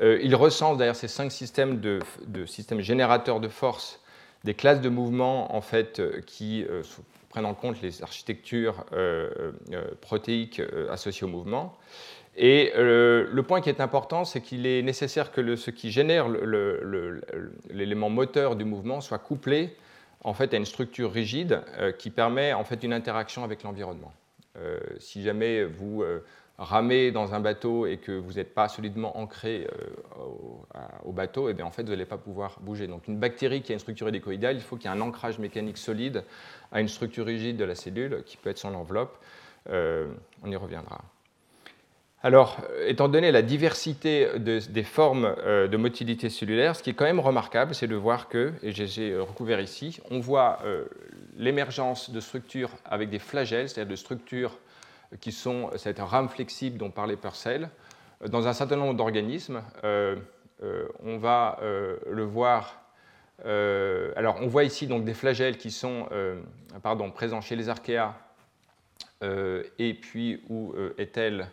il recense d'ailleurs ces cinq systèmes de systèmes générateurs de force des classes de mouvements en fait, euh, qui euh, prennent en compte les architectures euh, protéiques associées au mouvement. Et le point qui est important, c'est qu'il est nécessaire que ce qui génère l'élément moteur du mouvement soit couplé en fait, à une structure rigide qui permet en fait, une interaction avec l'environnement. si jamais vous ramer dans un bateau et que vous n'êtes pas solidement ancré euh, au, bateau, et eh bien en fait, vous n'allez pas pouvoir bouger. Donc une bactérie qui a une structure hélicoïdale, il faut qu'il y ait un ancrage mécanique solide à une structure rigide de la cellule, qui peut être son enveloppe. Euh, on y reviendra. Alors, étant donné la diversité des formes euh, de motilité cellulaire, ce qui est quand même remarquable, c'est de voir que, et j'ai recouvert ici, on voit l'émergence de structures avec des flagelles, c'est-à-dire de structures qui sont cette rame flexible dont parlait Purcell. Dans un certain nombre d'organismes, euh, euh, on va euh, le voir. alors, on voit ici donc des flagelles qui sont pardon, présents chez les archéas, et puis où est-elle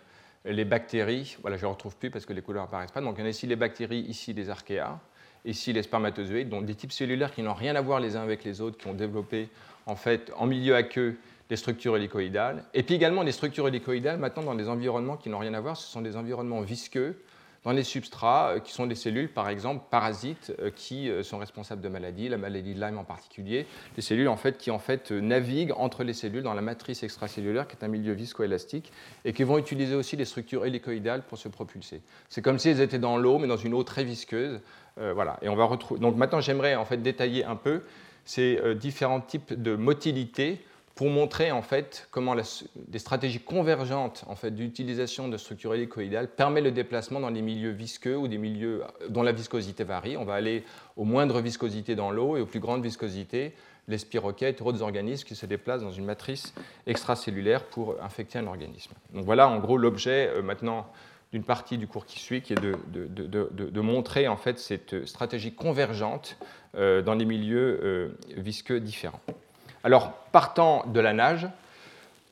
les bactéries? Voilà, je ne retrouve plus parce que les couleurs n'apparaissent pas. Donc, on a ici les bactéries, ici les archéas, ici les spermatozoïdes, donc des types cellulaires qui n'ont rien à voir les uns avec les autres, qui ont développé en fait en milieu aqueux des structures hélicoïdales, et puis également des structures hélicoïdales maintenant dans des environnements qui n'ont rien à voir, ce sont des environnements visqueux, dans les substrats euh, qui sont des cellules, par exemple, parasites euh, qui euh, sont responsables de maladies, la maladie de Lyme en particulier, des cellules en fait, qui en fait naviguent entre les cellules dans la matrice extracellulaire, qui est un milieu viscoélastique, et qui vont utiliser aussi des structures hélicoïdales pour se propulser. C'est comme si elles étaient dans l'eau, mais dans une eau très visqueuse. voilà. Et on va retrouver. Donc maintenant, j'aimerais en fait détailler un peu ces différents types de motilité pour montrer en fait comment des stratégies convergentes en fait, d'utilisation de structures hélicoïdales permettent le déplacement dans des milieux visqueux ou des milieux dont la viscosité varie. On va aller aux moindres viscosités dans l'eau et aux plus grandes viscosités, les spiroquettes ou autres organismes qui se déplacent dans une matrice extracellulaire pour infecter un organisme. Donc voilà en gros l'objet euh, maintenant d'une partie du cours qui suit, qui est de, de, montrer en fait cette stratégie convergente euh, dans les milieux euh, visqueux différents. Alors, partant de la nage,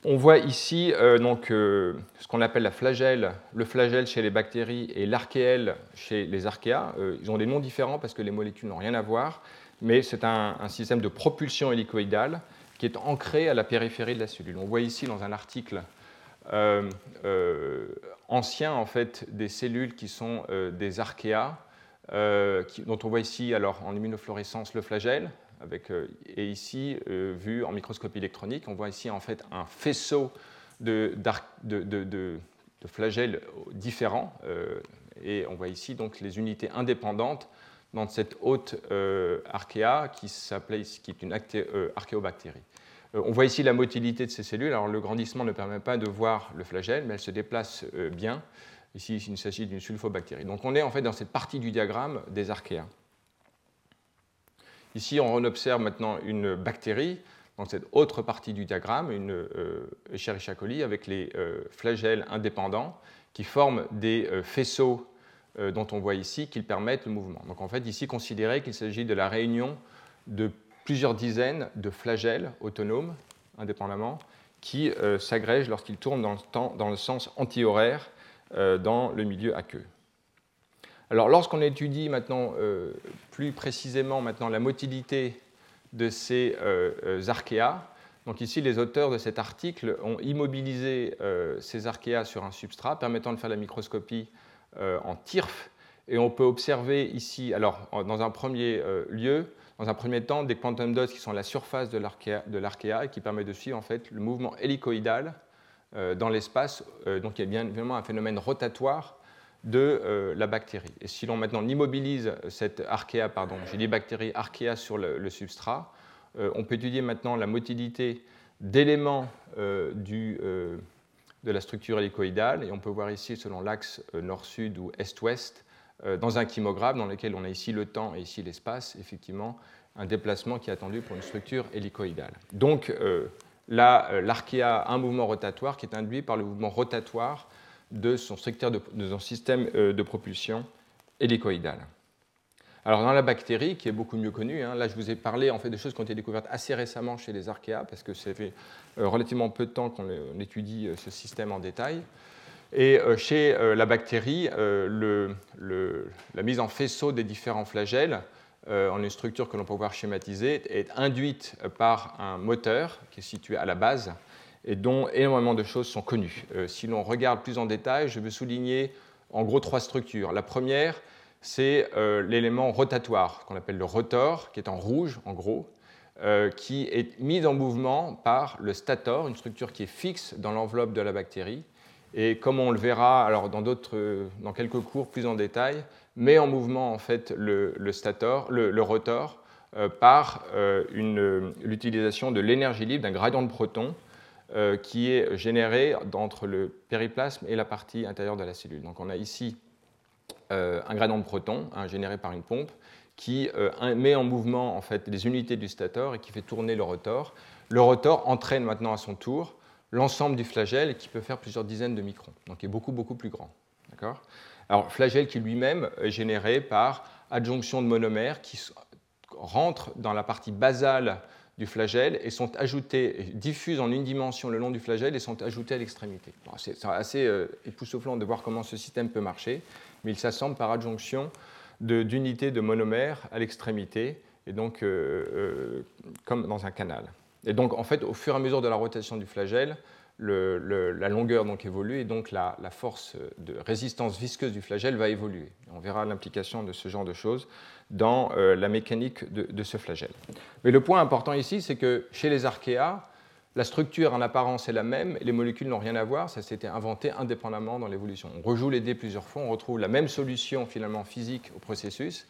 on voit ici euh, donc, euh, ce qu'on appelle la flagelle, le flagelle chez les bactéries et l'archéelle chez les archéas. Euh, ils ont des noms différents parce que les molécules n'ont rien à voir, mais c'est un, système de propulsion hélicoïdale qui est ancré à la périphérie de la cellule. On voit ici dans un article ancien en fait, des cellules qui sont des archéas, dont on voit ici alors, en immunofluorescence le flagelle, Avec, et ici, vu en microscopie électronique, on voit ici en fait un faisceau de, de, flagelles différents. et on voit ici donc les unités indépendantes dans cette haute archéa qui, qui est une archéobactérie. On voit ici la motilité de ces cellules. Alors le grandissement ne permet pas de voir le flagelle, mais elle se déplace bien. Ici, il s'agit d'une sulfobactérie. Donc on est en fait dans cette partie du diagramme des archéas. Ici, on observe maintenant une bactérie dans cette autre partie du diagramme, une euh, Escherichia avec les euh, flagelles indépendants qui forment des euh, faisceaux euh, dont on voit ici qu'ils permettent le mouvement. Donc en fait, ici, considérez qu'il s'agit de la réunion de plusieurs dizaines de flagelles autonomes, indépendamment, qui s'agrègent lorsqu'ils tournent dans le, sens antihoraire dans le milieu aqueux. Alors lorsqu'on étudie maintenant euh, plus précisément maintenant la motilité de ces euh, archéas, donc ici les auteurs de cet article ont immobilisé ces archéas sur un substrat permettant de faire la microscopie en TIRF et on peut observer ici, alors dans un premier lieu, dans un premier temps, des quantum dots qui sont à la surface de l'archéa et qui permettent de suivre en fait le mouvement hélicoïdal euh, dans l'espace. Euh, donc il y a bien évidemment un phénomène rotatoire de euh, la bactérie. Et si l'on maintenant immobilise cette archéa, pardon, j'ai dit bactérie archéa sur le, substrat, on peut étudier maintenant la motilité d'éléments de la structure hélicoïdale, et on peut voir ici, selon l'axe nord-sud ou est-ouest, dans un chymographe dans lequel on a ici le temps et ici l'espace, effectivement, un déplacement qui est attendu pour une structure hélicoïdale. Donc, euh, l'archéa a un mouvement rotatoire qui est induit par le mouvement rotatoire de son, système euh, de propulsion hélicoïdal. Alors dans la bactérie, qui est beaucoup mieux connue, hein, là je vous ai parlé en fait de choses qui ont été découvertes assez récemment chez les archéas, parce que ça fait euh, relativement peu de temps qu'on étudie ce système en détail. Et chez la bactérie, la mise en faisceau des différents flagelles euh, en une structure que l'on peut voir schématisée, est induite par un moteur qui est situé à la base et dont énormément de choses sont connues. Euh, si l'on regarde plus en détail, je veux souligner en gros trois structures. La première, c'est euh, l'élément rotatoire, qu'on appelle le rotor, qui est en rouge en gros, qui est mis en mouvement par le stator, une structure qui est fixe dans l'enveloppe de la bactérie. Et comme on le verra alors dans, dans quelques cours plus en détail, met en mouvement en fait le, stator, le, rotor euh, par euh, l'utilisation de l'énergie libre d'un gradient de protons euh, qui est généré entre le périplasme et la partie intérieure de la cellule. Donc on a ici un gradient de protons hein, généré par une pompe qui met en mouvement en fait les unités du stator et qui fait tourner le rotor. Le rotor entraîne maintenant à son tour l'ensemble du flagelle qui peut faire plusieurs dizaines de microns, donc qui est beaucoup beaucoup plus grand. D'accord? Alors, flagelle qui lui-même est généré par adjonction de monomères qui rentrent dans la partie basale du flagelle et sont ajoutés, diffusent en une dimension le long du flagelle et sont ajoutés à l'extrémité. c'est assez euh, époustouflant de voir comment ce système peut marcher, mais il s'assemble par adjonction d'unités de, monomères à l'extrémité, et donc euh, euh, comme dans un canal. Et donc, en fait, au fur et à mesure de la rotation du flagelle, la longueur donc évolue et donc la, force de résistance visqueuse du flagelle va évoluer. On verra l'implication de ce genre de choses dans euh, la mécanique de, ce flagelle. Mais le point important ici, c'est que chez les archéas, la structure en apparence est la même et les molécules n'ont rien à voir, ça s'était inventé indépendamment dans l'évolution. On rejoue les dés plusieurs fois, on retrouve la même solution finalement physique au processus,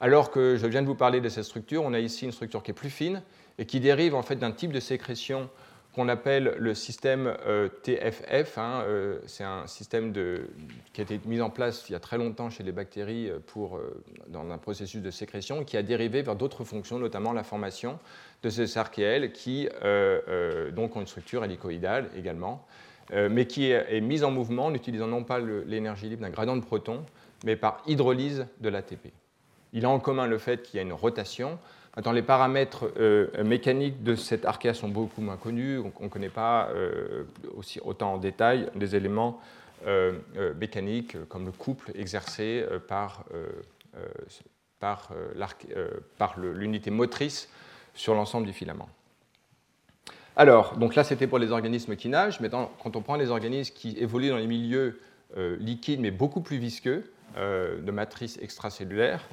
alors que je viens de vous parler de cette structure, on a ici une structure qui est plus fine et qui dérive en fait d'un type de sécrétion qu'on appelle le système euh, TFF. Hein, euh, c'est un système qui a été mis en place il y a très longtemps chez les bactéries euh, pour, dans un processus de sécrétion qui a dérivé vers d'autres fonctions, notamment la formation de ces archéels qui donc ont une structure hélicoïdale également, mais qui est, est, mise en mouvement en utilisant non pas l'énergie libre d'un gradient de protons, mais par hydrolyse de l'ATP. Il a en commun le fait qu'il y a une rotation, Les paramètres euh, mécaniques de cette archéa sont beaucoup moins connus. On ne connaît pas euh, aussi, autant en détail les éléments euh, mécaniques comme le couple exercé par, par, l'unité motrice sur l'ensemble du filament. Alors, donc là, c'était pour les organismes qui nagent. Maintenant, quand on prend les organismes qui évoluent dans les milieux liquides mais beaucoup plus visqueux, de matrice extracellulaire,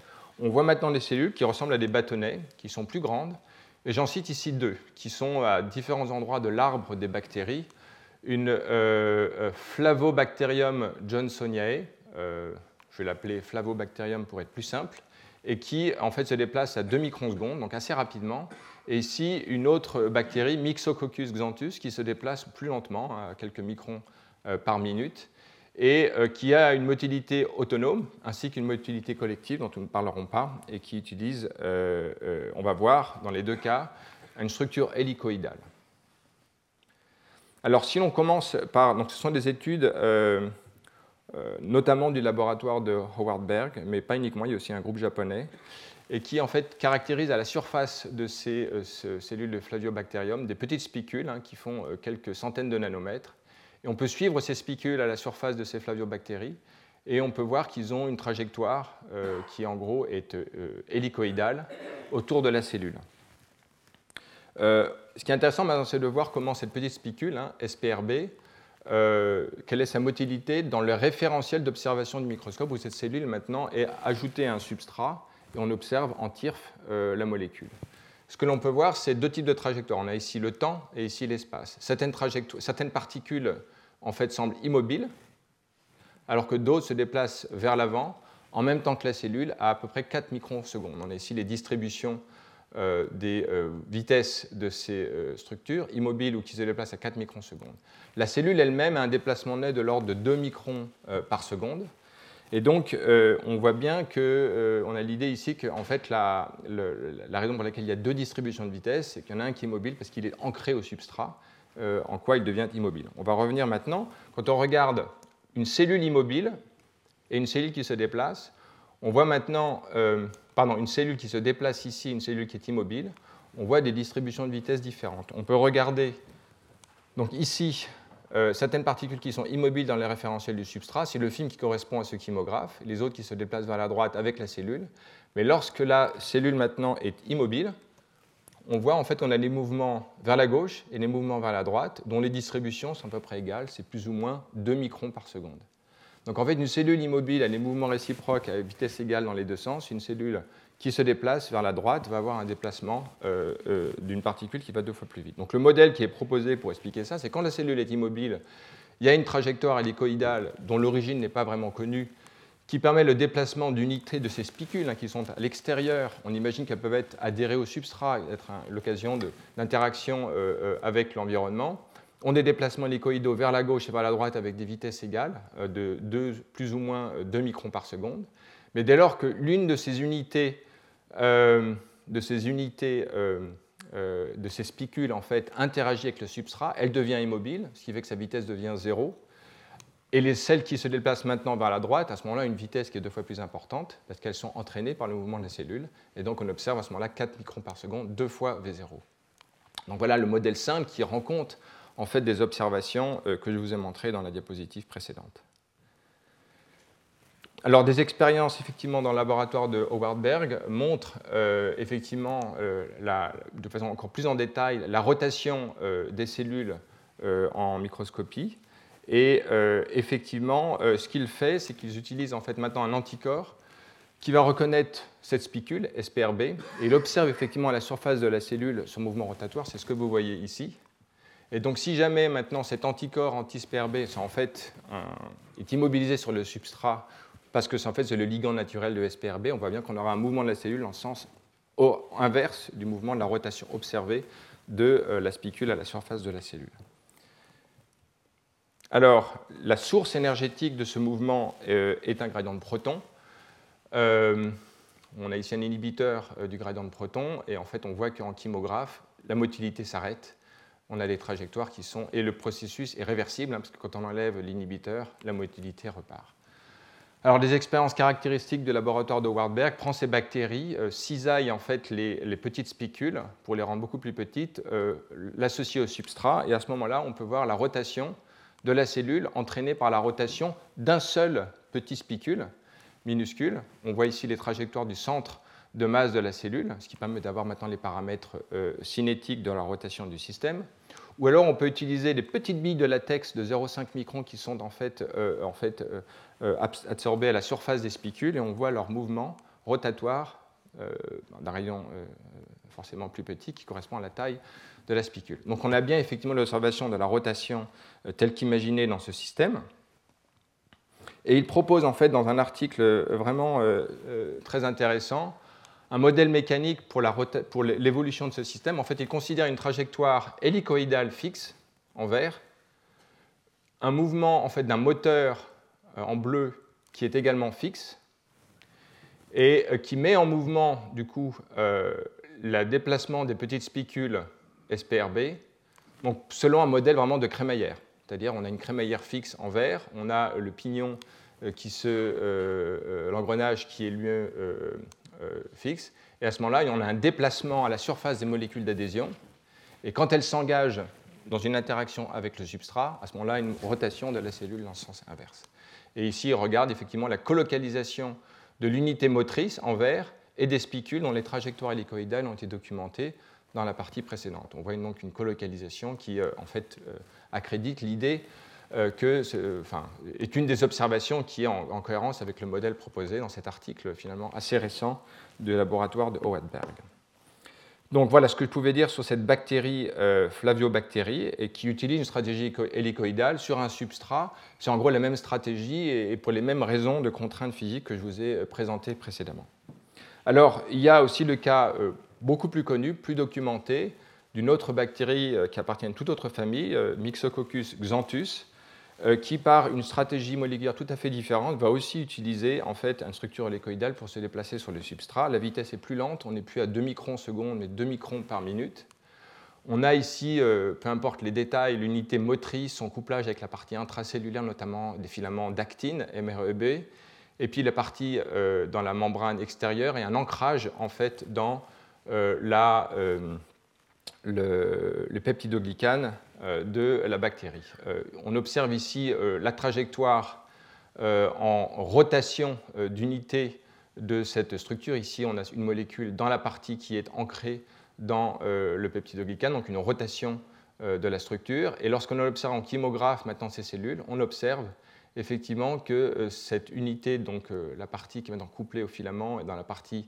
on voit maintenant des cellules qui ressemblent à des bâtonnets, qui sont plus grandes. Et j'en cite ici deux, qui sont à différents endroits de l'arbre des bactéries. Une euh, Flavobacterium johnsoniae, je vais l'appeler Flavobacterium pour être plus simple, et qui en fait se déplace à 2 microns-secondes, donc assez rapidement. Et ici, une autre bactérie, Myxococcus xanthus, qui se déplace plus lentement, à quelques microns par minute, et euh, qui a une motilité autonome ainsi qu'une motilité collective dont nous ne parlerons pas et qui utilise, euh, euh, on va voir dans les deux cas, une structure hélicoïdale. Alors si l'on commence par, donc ce sont des études notamment du laboratoire de Howard Berg, mais pas uniquement, il y a aussi un groupe japonais, et qui en fait caractérise à la surface de ces cellules de Flaviobacterium des petites spicules hein, qui font quelques centaines de nanomètres et on peut suivre ces spicules à la surface de ces flaviobactéries et on peut voir qu'ils ont une trajectoire euh, qui en gros est euh, hélicoïdale autour de la cellule. Euh, ce qui est intéressant maintenant, c'est de voir comment cette petite spicule, hein, SPRB, quelle est sa motilité dans le référentiel d'observation du microscope où cette cellule maintenant est ajoutée à un substrat et on observe en TIRF la molécule. Ce que l'on peut voir, c'est deux types de trajectoires. On a ici le temps et ici l'espace. Certaines, certaines particules en fait, semblent immobiles, alors que d'autres se déplacent vers l'avant en même temps que la cellule à à peu près 4 microsecondes. On a ici les distributions euh, des euh, vitesses de ces euh, structures, immobiles ou qui se déplacent à 4 microsecondes. La cellule elle-même a un déplacement net de l'ordre de 2 microns par seconde. Et donc, on voit bien qu'on a l'idée ici que en fait, la, la, raison pour laquelle il y a deux distributions de vitesse, c'est qu'il y en a un qui est mobile parce qu'il est ancré au substrat, euh, en quoi il devient immobile. On va revenir maintenant. Quand on regarde une cellule immobile et une cellule qui se déplace, on voit maintenant, euh, pardon, une cellule qui se déplace ici, une cellule qui est immobile, on voit des distributions de vitesse différentes. On peut regarder, donc ici, euh, certaines particules qui sont immobiles dans les référentiels du substrat, c'est le film qui correspond à ce chymographe, les autres qui se déplacent vers la droite avec la cellule. Mais lorsque la cellule maintenant est immobile, on voit en fait qu'on a les mouvements vers la gauche et les mouvements vers la droite, dont les distributions sont à peu près égales, c'est plus ou moins 2 microns par seconde. Donc en fait, une cellule immobile a des mouvements réciproques à vitesse égale dans les deux sens. Une cellule qui se déplace vers la droite va avoir un déplacement euh, euh, d'une particule qui va deux fois plus vite. Donc le modèle qui est proposé pour expliquer ça, c'est quand la cellule est immobile, il y a une trajectoire hélicoïdale dont l'origine n'est pas vraiment connue, qui permet le déplacement d'unités de ces spicules hein, qui sont à l'extérieur. On imagine qu'elles peuvent être adhérées au substrat, être l'occasion d'interaction euh, euh, avec l'environnement. On des déplacements hélicoïdaux vers la gauche et vers la droite avec des vitesses égales, euh, de 2, plus ou moins 2 microns par seconde. Mais dès lors que l'une de ces unités, de ces unités de ces spicules en fait interagit avec le substrat, elle devient immobile, ce qui fait que sa vitesse devient zéro. Et les celles qui se déplacent maintenant vers la droite, à ce moment-là, une vitesse qui est deux fois plus importante, parce qu'elles sont entraînées par le mouvement de la cellule. Et donc on observe à ce moment-là 4 microns par seconde, deux fois V0. Donc voilà le modèle simple qui rend compte en fait des observations euh, que je vous ai montrées dans la diapositive précédente. Alors des expériences effectivement dans le laboratoire de Howard Berg montrent euh, effectivement euh, de façon encore plus en détail la rotation des cellules en microscopie. Et euh, effectivement, euh, ce qu'il fait, c'est qu'ils utilisent en fait maintenant un anticorps qui va reconnaître cette spicule, SPRB, et il observe effectivement à la surface de la cellule son mouvement rotatoire, c'est ce que vous voyez ici. Et donc si jamais maintenant cet anticorps anti-SPRB est immobilisé sur le substrat, parce que en fait, c'est le ligand naturel de SPRB, on voit bien qu'on aura un mouvement de la cellule en sens inverse du mouvement de la rotation observée de euh, la spicule à la surface de la cellule. Alors, la source énergétique de ce mouvement euh, est un gradient de protons. Euh, on a ici un inhibiteur euh, du gradient de protons, et en fait, on voit qu'en chymographe, la motilité s'arrête. On a des trajectoires qui sont. Et le processus est réversible, hein, parce que quand on enlève l'inhibiteur, la motilité repart. Alors, des expériences caractéristiques du laboratoire de Wartberg prend ces bactéries, cisaille en fait les, petites spicules pour les rendre beaucoup plus petites, l'associer au substrat, et à ce moment-là, on peut voir la rotation de la cellule entraînée par la rotation d'un seul petit spicule minuscule. On voit ici les trajectoires du centre de masse de la cellule, ce qui permet d'avoir maintenant les paramètres euh, cinétiques de la rotation du système. Ou alors on peut utiliser des petites billes de latex de 0,5 microns qui sont en fait, euh, euh, absorbées à la surface des spicules et on voit leur mouvement rotatoire d'un rayon forcément plus petit qui correspond à la taille de la spicule. Donc on a bien effectivement l'observation de la rotation telle qu'imaginée dans ce système. Et il propose en fait dans un article vraiment très intéressant un modèle mécanique pour l'évolution de ce système. En fait, il considère une trajectoire hélicoïdale fixe en vert, un mouvement en fait d'un moteur euh, en bleu qui est également fixe et euh, qui met en mouvement du coup euh, le déplacement des petites spicules SPRB, donc selon un modèle vraiment de crémaillère. C'est-à-dire on a une crémaillère fixe en vert, on a le pignon qui se, l'engrenage qui est lui fixe, et à ce moment-là, on a un déplacement à la surface des molécules d'adhésion, et quand elles s'engagent dans une interaction avec le substrat, à ce moment-là, une rotation de la cellule dans le sens inverse. Et ici, on regarde effectivement la colocalisation de l'unité motrice en vert et des spicules dont les trajectoires hélicoïdales ont été documentées dans la partie précédente. On voit donc une colocalisation qui, euh, en fait, euh, accrédite l'idée euh, que, enfin, est une des observations qui est en, en, cohérence avec le modèle proposé dans cet article finalement assez récent du laboratoire de Howardberg. Donc voilà ce que je pouvais dire sur cette bactérie flaviobactérie et qui utilise une stratégie hélicoïdale sur un substrat. C'est en gros la même stratégie et, pour les mêmes raisons de contraintes physiques que je vous ai présentées précédemment. Alors il y a aussi le cas euh, beaucoup plus connu, plus documenté, d'une autre bactérie qui appartient à une toute autre famille, Myxococcus xanthus, euh, qui, par une stratégie moléculaire tout à fait différente, va aussi utiliser en fait une structure hélicoïdale pour se déplacer sur le substrat. La vitesse est plus lente, on n'est plus à 2 microns seconde, mais 2 microns par minute. On a ici, euh, peu importe les détails, l'unité motrice, son couplage avec la partie intracellulaire, notamment des filaments d'actine, MREB, et puis la partie euh, dans la membrane extérieure et un ancrage en fait dans la, le, le peptidoglycane euh, de la bactérie. Euh, on observe ici euh, la trajectoire en rotation d'unité de cette structure. Ici, on a une molécule dans la partie qui est ancrée dans le peptidoglycane, donc une rotation de la structure. Et lorsqu'on observe en chymographe maintenant ces cellules, on observe effectivement que cette unité, donc la partie qui est maintenant couplée au filament, et dans la partie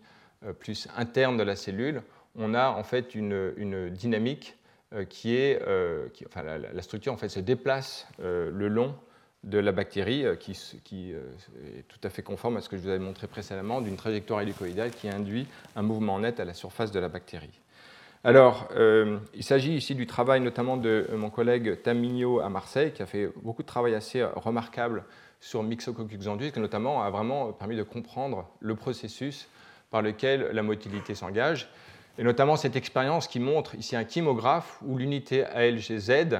plus interne de la cellule, on a en fait une dynamique euh, qui est, euh, enfin, la, structure en fait se déplace euh, le long de la bactérie, qui, qui est tout à fait conforme à ce que je vous avais montré précédemment, d'une trajectoire hélicoïdale qui induit un mouvement net à la surface de la bactérie. Alors, il s'agit ici du travail notamment de mon collègue Tamigno à Marseille, qui a fait beaucoup de travail assez remarquable sur Myxococcus xanthus, qui notamment a vraiment permis de comprendre le processus par lequel la motilité s'engage et notamment cette expérience qui montre ici un chymographe où l'unité ALGZ,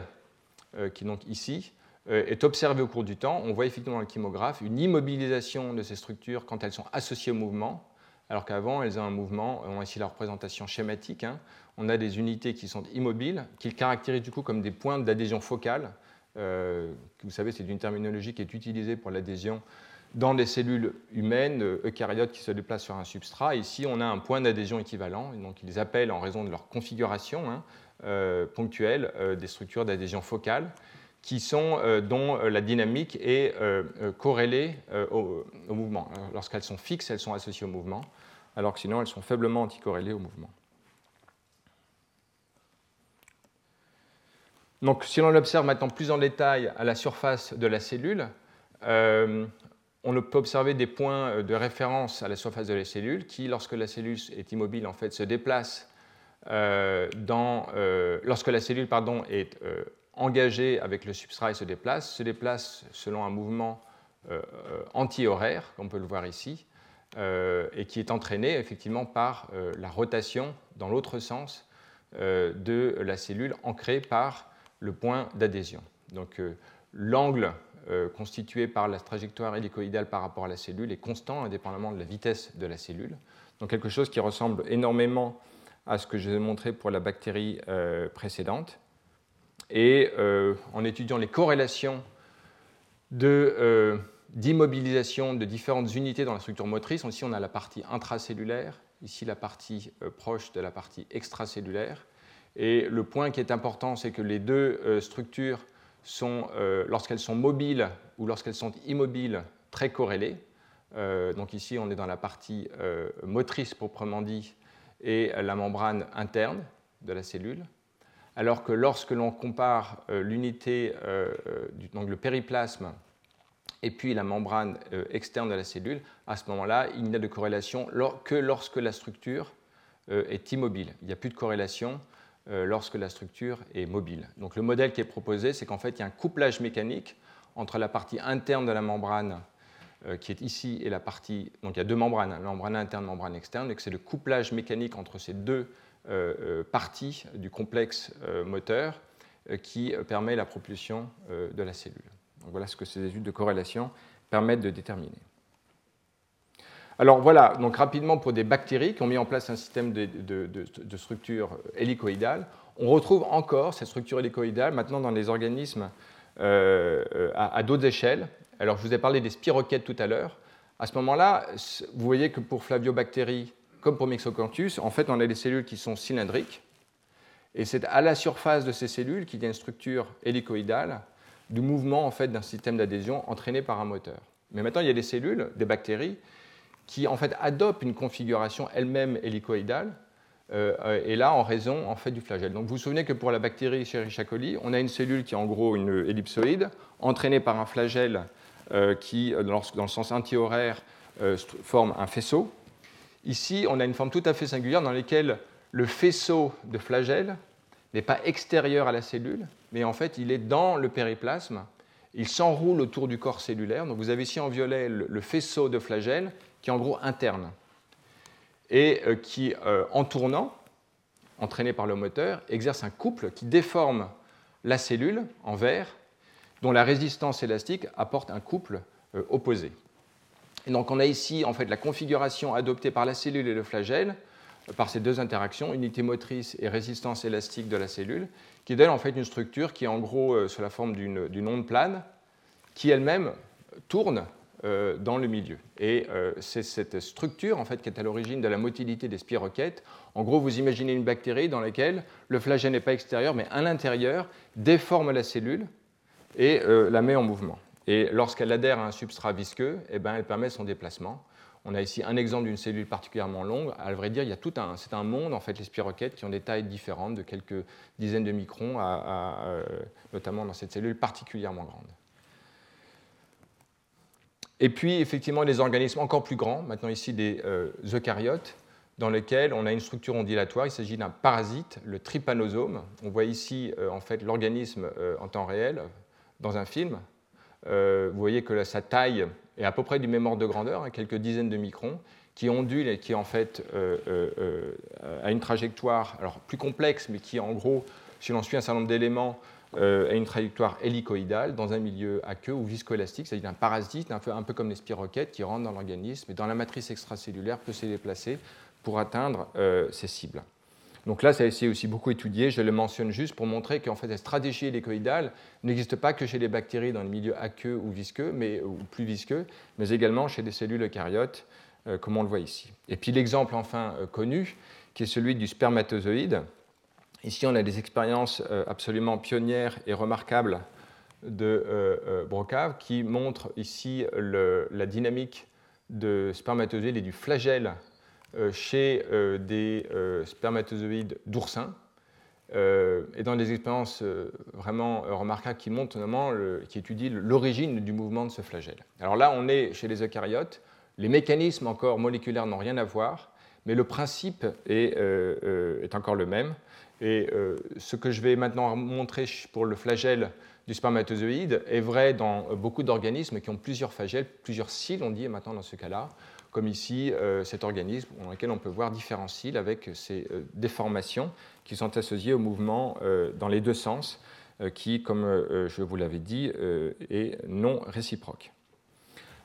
euh, qui est donc ici, euh, est observée au cours du temps. On voit effectivement dans le chymographe une immobilisation de ces structures quand elles sont associées au mouvement, alors qu'avant elles ont un mouvement. On a ici la représentation schématique. Hein. On a des unités qui sont immobiles, qu'ils caractérisent du coup comme des points d'adhésion focale. Euh, vous savez, c'est une terminologie qui est utilisée pour l'adhésion dans des cellules humaines euh, eucaryotes qui se déplacent sur un substrat. Ici, on a un point d'adhésion équivalent, donc ils appellent en raison de leur configuration hein, euh, ponctuelle des structures d'adhésion focale qui sont, dont la dynamique est corrélée au, mouvement. Lorsqu'elles sont fixes, elles sont associées au mouvement, alors que sinon, elles sont faiblement anticorrélées au mouvement. Donc, si l'on observe maintenant plus en détail à la surface de la cellule, on peut observer des points euh, de référence à la surface de la cellule qui, lorsque la cellule est immobile, en fait, se déplace euh, dans, euh, lorsque la cellule pardon, est engagée avec le substrat et se déplace, se déplace selon un mouvement anti-horaire, comme on peut le voir ici, et qui est entraîné effectivement par la rotation dans l'autre sens de la cellule ancrée par le point d'adhésion. Donc l'angle euh, constitué par la trajectoire hélicoïdale par rapport à la cellule est constant indépendamment de la vitesse de la cellule. Donc quelque chose qui ressemble énormément à ce que je vous ai montré pour la bactérie euh, précédente. Et euh, en étudiant les corrélations d'immobilisation de, différentes unités dans la structure motrice, ici on a la partie intracellulaire, ici la partie proche de la partie extracellulaire. Et le point qui est important, c'est que les deux structures sont, euh, lorsqu'elles sont mobiles ou lorsqu'elles sont immobiles, très corrélées. donc ici, on est dans la partie motrice proprement dit et la membrane interne de la cellule. Alors que lorsque l'on compare l'unité, donc le périplasme, et puis la membrane externe de la cellule, à ce moment-là, il n'y a de corrélation que lorsque la structure est immobile. Il n'y a plus de corrélation lorsque la structure est mobile. Donc le modèle qui est proposé, c'est qu'en fait, il y a un couplage mécanique entre la partie interne de la membrane euh, qui est ici et la partie. Donc il y a deux membranes, hein, membrane interne, la membrane externe, et que c'est le couplage mécanique entre ces deux euh, euh, parties du complexe moteur qui permet la propulsion de la cellule. Voilà ce que ces études de corrélation permettent de déterminer. Alors voilà, donc rapidement pour des bactéries qui ont mis en place un système de, structure hélicoïdale, on retrouve encore cette structure hélicoïdale maintenant dans les organismes euh, à, d'autres échelles. Alors, je vous ai parlé des spiroquettes tout à l'heure. À ce moment-là, vous voyez que pour Flaviobactéries, comme pour Myxocanthus, en fait, on a des cellules qui sont cylindriques. Et c'est à la surface de ces cellules qu'il y a une structure hélicoïdale du mouvement en fait, d'un système d'adhésion entraîné par un moteur. Mais maintenant, il y a des cellules, des bactéries, qui en fait adoptent une configuration elle-même hélicoïdale euh, et là en raison en fait du flagelle. Donc vous vous souvenez que pour la bactérie Escherichia coli, on a une cellule qui est en gros une ellipsoïde entraînée par un flagelle euh, qui, euh, dans le sens antihoraire, forme un faisceau. Ici, on a une forme tout à fait singulière dans laquelle le faisceau de flagelle n'est pas extérieur à la cellule, mais en fait il est dans le périplasme. Il s'enroule autour du corps cellulaire. Donc vous avez ici en violet le faisceau de flagelle qui est en gros interne et euh, qui, euh, en tournant, entraîné par le moteur, exerce un couple qui déforme la cellule en verre, dont la résistance élastique apporte un couple euh, opposé. Et donc on a ici en fait la configuration adoptée par la cellule et le flagelle par ces deux interactions, unité motrice et résistance élastique de la cellule, qui donne en fait une structure qui est en gros sous la forme d'une onde plane, qui elle-même tourne euh, dans le milieu. Et euh, c'est cette structure en fait, qui est à l'origine de la motilité des spiroquettes. En gros, vous imaginez une bactérie dans laquelle le flagelle n'est pas extérieur, mais à l'intérieur, déforme la cellule et euh, la met en mouvement. Et lorsqu'elle adhère à un substrat visqueux, eh ben, elle permet son déplacement. On a ici un exemple d'une cellule particulièrement longue. À vrai dire, il y a tout un, c'est un monde en fait, les spiroquettes qui ont des tailles différentes, de quelques dizaines de microns, notamment dans cette cellule particulièrement grande. Et puis, effectivement, des organismes encore plus grands, maintenant ici des euh, eucaryotes, dans lesquels on a une structure ondulatoire. Il s'agit d'un parasite, le trypanosome. On voit ici, euh, en fait, l'organisme euh, en temps réel dans un film. Vous voyez que sa taille est à peu près du même ordre de grandeur, hein, quelques dizaines de microns, qui ondule et qui, en fait, a une trajectoire alors, plus complexe, mais qui, en gros, si l'on suit un certain nombre d'éléments, euh, a une trajectoire hélicoïdale dans un milieu aqueux ou viscoélastique, c'est-à-dire un parasite, un peu, un peu comme les spiroquettes qui rentrent dans l'organisme et dans la matrice extracellulaire peut se déplacer pour atteindre euh, ses cibles. Donc là, ça a été aussi beaucoup étudié. Je le mentionne juste pour montrer qu'en fait, la stratégie hélicoïdale n'existe pas que chez les bactéries dans le milieu aqueux ou visqueux, mais, plus visqueux, mais également chez des cellules eucaryotes, euh, comme on le voit ici. Et puis l'exemple enfin connu, qui est celui du spermatozoïde, Ici, on a des expériences euh, absolument pionnières et remarquables de euh, euh, Brocave qui montrent ici la dynamique de spermatozoïdes et du flagelle chez des spermatozoïdes d'oursins. et dans des expériences vraiment remarquables qui montrent notamment, qui étudient l'origine du mouvement de ce flagelle. Alors là, on est chez les eucaryotes. Les mécanismes encore moléculaires n'ont rien à voir, mais le principe est, encore le même. Et euh, ce que je vais maintenant montrer pour le flagelle du spermatozoïde est vrai dans euh, beaucoup d'organismes qui ont plusieurs flagelles, plusieurs cils, on dit maintenant dans ce cas-là, comme ici euh, cet organisme dans lequel on peut voir différents cils avec ces déformations qui sont associées au mouvement dans les deux sens, qui, comme je vous l'avais dit, est non réciproque.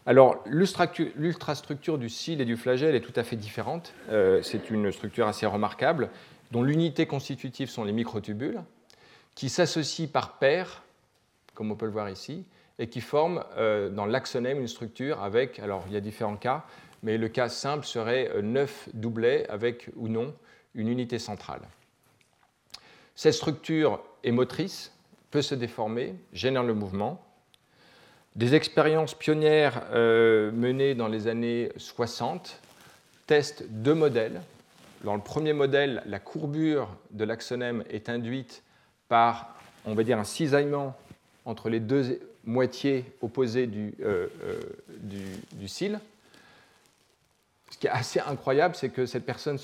Alors, l'ultrastructure du cil et du flagelle est tout à fait différente. c'est une structure assez remarquable dont l'unité constitutive sont les microtubules, qui s'associent par paires, comme on peut le voir ici, et qui forment euh, dans l'axonème une structure avec, alors il y a différents cas, mais le cas simple serait euh, neuf doublets avec ou non une unité centrale. Cette structure est motrice, peut se déformer, génère le mouvement. Des expériences pionnières euh, menées dans les années 60 testent deux modèles. Dans le premier modèle, la courbure de l'axonème est induite par, on va dire, un cisaillement entre les deux moitiés opposées du, euh, euh, du, cil. Ce qui est assez incroyable, c'est que cette personne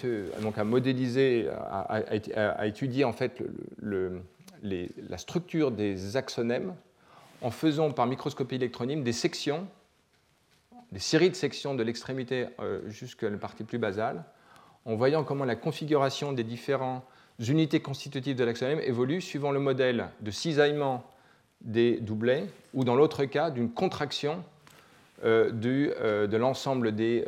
a modélisé, a, étudié en fait la structure des axonèmes en faisant par microscopie électronique des sections, des séries de sections de l'extrémité euh, jusqu'à la partie plus basale, en voyant comment la configuration des différentes unités constitutives de l'axonème évolue suivant le modèle de cisaillement des doublets ou dans l'autre cas d'une contraction euh, euh, de l'ensemble des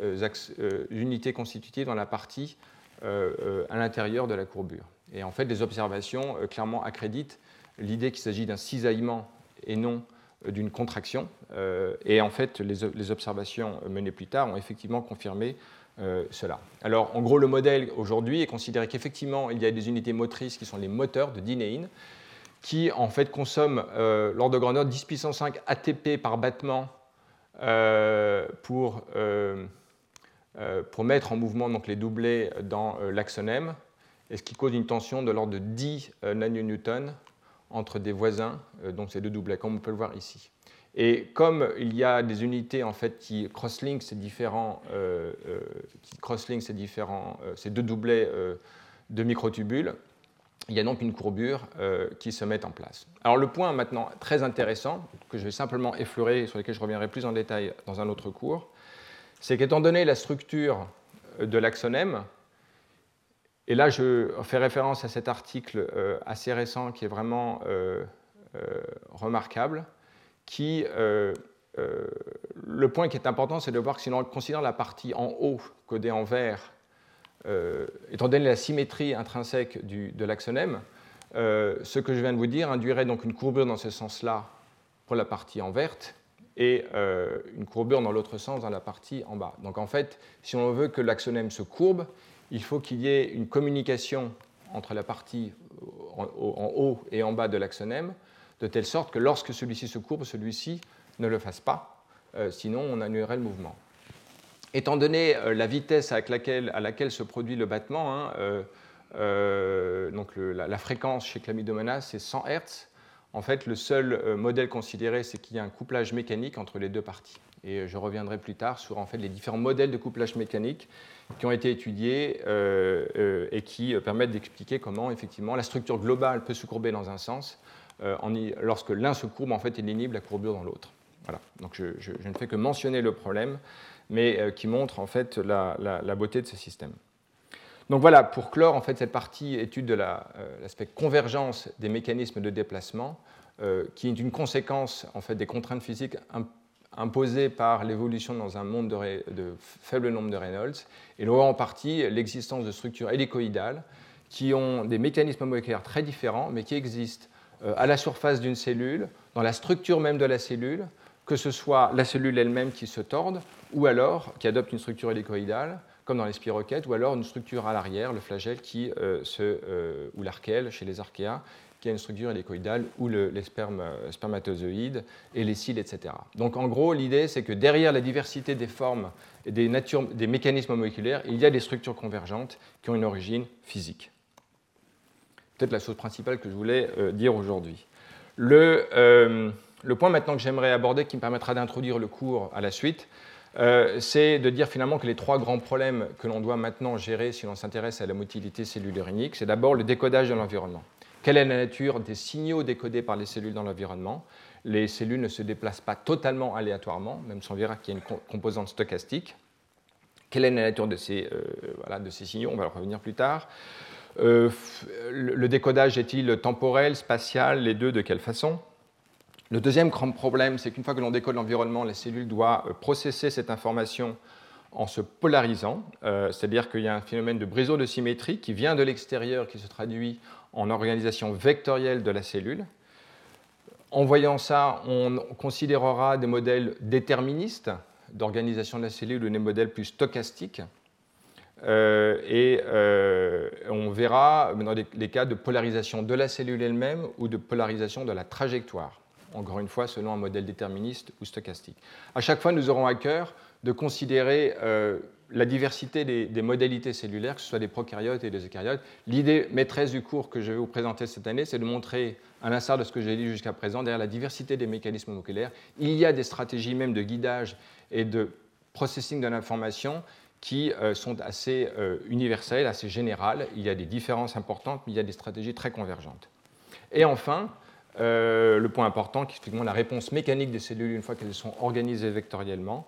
unités constitutives dans la partie à l'intérieur de la courbure. Et en fait, les observations clairement accréditent l'idée qu'il s'agit d'un cisaillement et non euh, d'une contraction. Euh, et en fait, les, observations menées plus tard ont effectivement confirmé euh, cela. Alors, en gros, le modèle aujourd'hui est considéré qu'effectivement, il y a des unités motrices qui sont les moteurs de dinéine, qui en fait consomment l'ordre de grandeur 10 puissance 5 ATP par battement pour, pour mettre en mouvement donc, les doublés dans l'axonème, et ce qui cause une tension de l'ordre de 10 nanonewtons entre des voisins, euh, donc ces deux doublets, comme on peut le voir ici. Et comme il y a des unités en fait qui crosslink ces euh, euh, crosslink ces ces deux doublets de microtubules, il y a donc une courbure qui se met en place. Alors le point maintenant très intéressant que je vais simplement effleurer, sur lequel je reviendrai plus en détail dans un autre cours, c'est qu'étant donné la structure de l'axonème, et là, je fais référence à cet article euh, assez récent qui est vraiment euh, euh, remarquable, qui, le point qui est important, c'est de voir que si l'on considère la partie en haut codée en vert, étant donné la symétrie intrinsèque de l'axonème, ce que je viens de vous dire induirait donc une courbure dans ce sens-là pour la partie en verte et une courbure dans l'autre sens dans la partie en bas. Donc en fait, si on veut que l'axonème se courbe, il faut qu'il y ait une communication entre la partie en, haut et en bas de l'axonème, de telle sorte que lorsque celui-ci se courbe, celui-ci ne le fasse pas, euh, sinon on annulerait le mouvement. Étant donné euh, la vitesse à laquelle, se produit le battement, hein, euh, donc la, fréquence chez Chlamydomonas c'est 100 Hz, en fait le seul modèle considéré c'est qu'il y a un couplage mécanique entre les deux parties. Et je reviendrai plus tard sur en fait, les différents modèles de couplage mécanique qui ont été étudiés euh, euh, et qui euh, permettent d'expliquer comment effectivement la structure globale peut se courber dans un sens. lorsque l'un se courbe, en fait, il inhibe la courbure dans l'autre. Voilà. Donc je, ne fais que mentionner le problème, mais qui montre en fait la, beauté de ce système. Donc voilà, pour clore en fait cette partie étude de l'aspect convergence des mécanismes de déplacement, qui est une conséquence en fait des contraintes physiques imposée par l'évolution dans un monde de, faible nombre de Reynolds, et l'on voit en partie l'existence de structures hélicoïdales qui ont des mécanismes moléculaires très différents, mais qui existent euh, à la surface d'une cellule, dans la structure même de la cellule, que ce soit la cellule elle-même qui se torde, ou alors qui adopte une structure hélicoïdale, comme dans les spiroquettes, ou alors une structure à l'arrière, le flagelle qui euh, se, euh, ou l'archèle chez les archéas, qui a une structure hélicoïdale, ou les spermatozoïdes et les cils, etc. Donc en gros, l'idée, c'est que derrière la diversité des formes et des, des mécanismes moléculaires, il y a des structures convergentes qui ont une origine physique. Peut-être la chose principale que je voulais euh, dire aujourd'hui. Le, euh, le, point maintenant que j'aimerais aborder, qui me permettra d'introduire le cours à la suite, euh, c'est de dire finalement que les trois grands problèmes que l'on doit maintenant gérer si l'on s'intéresse à la motilité cellulaire unique, c'est d'abord le décodage de l'environnement. Quelle est la nature des signaux décodés par les cellules dans l'environnement? Les cellules ne se déplacent pas totalement aléatoirement, même si on verra qu'il y a une composante stochastique. Quelle est la nature de ces, euh, signaux? On va revenir plus tard. Euh, le décodage est-il temporel, spatial Les deux, de quelle façon? Le deuxième grand problème, c'est qu'une fois que l'on décode l'environnement, la cellule doit euh, processer cette information en se polarisant, c'est-à-dire qu'il y a un phénomène de brisure de symétrie qui vient de l'extérieur, qui se traduit en organisation vectorielle de la cellule. En voyant ça, on considérera des modèles déterministes d'organisation de la cellule ou des modèles plus stochastiques. Euh, et euh, on verra dans les, cas de polarisation de la cellule elle-même ou de polarisation de la trajectoire. Encore une fois selon un modèle déterministe ou stochastique. À chaque fois, nous aurons à cœur de considérer euh, la diversité des, modalités cellulaires, que ce soit des prokaryotes et des eucaryotes. L'idée maîtresse du cours que je vais vous présenter cette année, c'est de montrer, à l'instar de ce que j'ai dit jusqu'à présent, derrière la diversité des mécanismes moléculaires, il y a des stratégies même de guidage et de processing de l'information qui euh, sont assez euh, universelles, assez générales. Il y a des différences importantes, mais il y a des stratégies très convergentes. Et enfin, le point important, qui est effectivement la réponse mécanique des cellules une fois qu'elles sont organisées vectoriellement,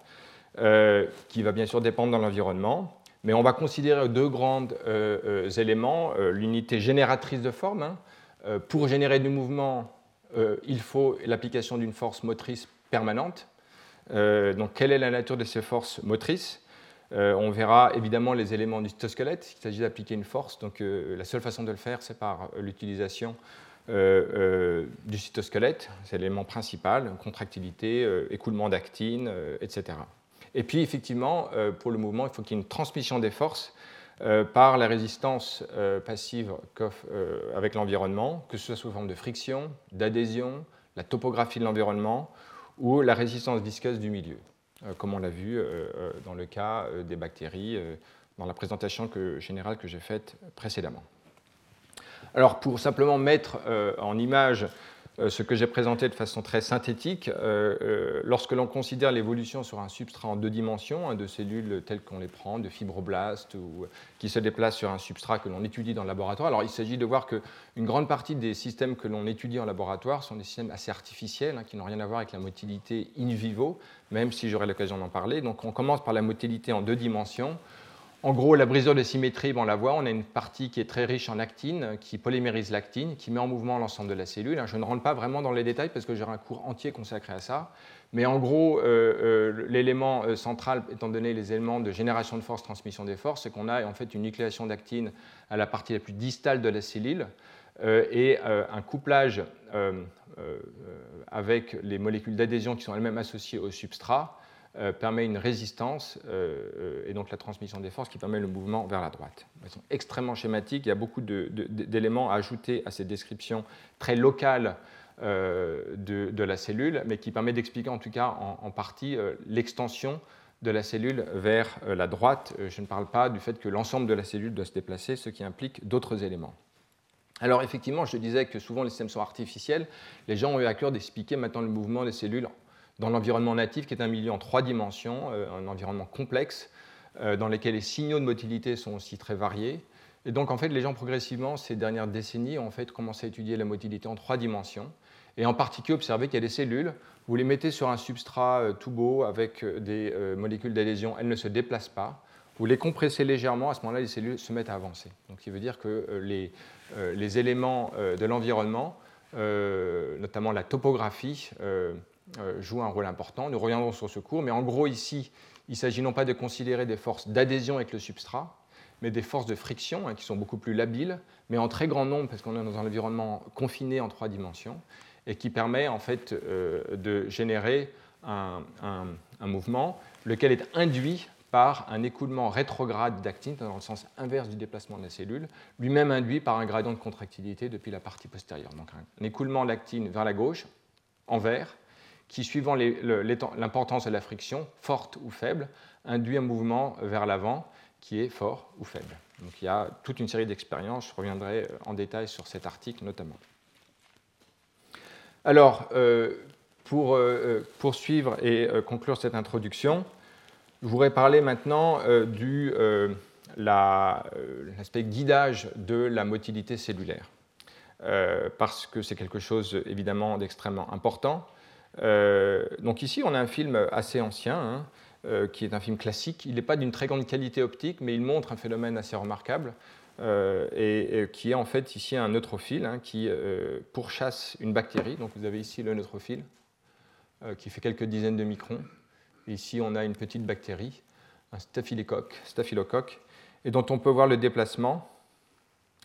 qui va bien sûr dépendre de l'environnement. Mais on va considérer deux grands éléments. L'unité génératrice de forme. Hein. pour générer du mouvement, il faut l'application d'une force motrice permanente. donc, quelle est la nature de ces forces motrices? Euh, on verra évidemment les éléments du cytosquelette. Il s'agit d'appliquer une force. Donc euh, la seule façon de le faire, c'est par euh, l'utilisation du cytosquelette. C'est l'élément principal, contractilité, écoulement d'actine, etc. Et puis effectivement, pour le mouvement, il faut qu'il y ait une transmission des forces par la résistance passive avec l'environnement, que ce soit sous forme de friction, d'adhésion, la topographie de l'environnement ou la résistance visqueuse du milieu. Euh, comme on l'a vu euh, euh, dans le cas des bactéries, dans la présentation générale que j'ai faite précédemment. Alors, pour simplement mettre en image ce que j'ai présenté de façon très synthétique, lorsque l'on considère l'évolution sur un substrat en deux dimensions, hein, de cellules telles qu'on les prend, de fibroblastes, ou, qui se déplacent sur un substrat que l'on étudie dans le laboratoire, alors il s'agit de voir qu'une grande partie des systèmes que l'on étudie en laboratoire sont des systèmes assez artificiels, hein, qui n'ont rien à voir avec la motilité in vivo, même si j'aurai l'occasion d'en parler. Donc on commence par la motilité en deux dimensions. En gros, la brisure de symétrie, on la voit, on a une partie qui est très riche en actine, qui polymérise l'actine, qui met en mouvement l'ensemble de la cellule. Je ne rentre pas vraiment dans les détails parce que j'aurai un cours entier consacré à ça. Mais en gros, euh, euh, l'élément euh, central, étant donné les éléments de génération de force, transmission des forces, c'est qu'on a en fait une nucléation d'actine à la partie la plus distale de la cellule et un couplage avec les molécules d'adhésion qui sont elles-mêmes associées au substrat euh, permet une résistance euh, et donc la transmission des forces qui permet le mouvement vers la droite. Elles sont extrêmement schématiques, il y a beaucoup d'éléments à ajouter à ces descriptions très locales euh, de, la cellule, mais qui permet d'expliquer en tout cas en, partie l'extension de la cellule vers la droite. Je ne parle pas du fait que l'ensemble de la cellule doit se déplacer, ce qui implique d'autres éléments. Alors effectivement, je disais que souvent les systèmes sont artificiels. Les gens ont eu à cœur d'expliquer maintenant le mouvement des cellules dans l'environnement natif, qui est un milieu en trois dimensions, euh, un environnement complexe, euh, dans lequel les signaux de motilité sont aussi très variés. Et donc, en fait, les gens, progressivement, ces dernières décennies, ont en fait commencé à étudier la motilité en trois dimensions, et en particulier observer qu'il y a des cellules, vous les mettez sur un substrat euh, tout beau avec des molécules d'adhésion, elles ne se déplacent pas. Vous les compressez légèrement, à ce moment-là, les cellules se mettent à avancer. Donc, ce qui veut dire que les, éléments de l'environnement, notamment la topographie, joue un rôle important. Nous reviendrons sur ce cours, mais en gros ici, il s'agit non pas de considérer des forces d'adhésion avec le substrat, mais des forces de friction hein, qui sont beaucoup plus labiles, mais en très grand nombre parce qu'on est dans un environnement confiné en trois dimensions et qui permet en fait euh, de générer un, mouvement lequel est induit par un écoulement rétrograde d'actine, dans le sens inverse du déplacement de la cellule, lui-même induit par un gradient de contractilité depuis la partie postérieure. Donc un écoulement d'actine vers la gauche, en vert, qui, suivant l'importance de la friction, forte ou faible, induit un mouvement vers l'avant qui est fort ou faible. Donc il y a toute une série d'expériences, je reviendrai en détail sur cet article notamment. Alors, euh, pour euh, poursuivre et euh, conclure cette introduction, je voudrais parler maintenant du l'aspect guidage de la motilité cellulaire, parce que c'est quelque chose évidemment d'extrêmement important. Euh, donc ici, on a un film assez ancien, hein, euh, qui est un film classique. Il n'est pas d'une très grande qualité optique, mais il montre un phénomène assez remarquable, euh, et, qui est en fait ici un neutrophile hein, qui pourchasse une bactérie. Donc vous avez ici le neutrophile, qui fait quelques dizaines de microns. ici, on a une petite bactérie, un staphylocoque, et dont on peut voir le déplacement.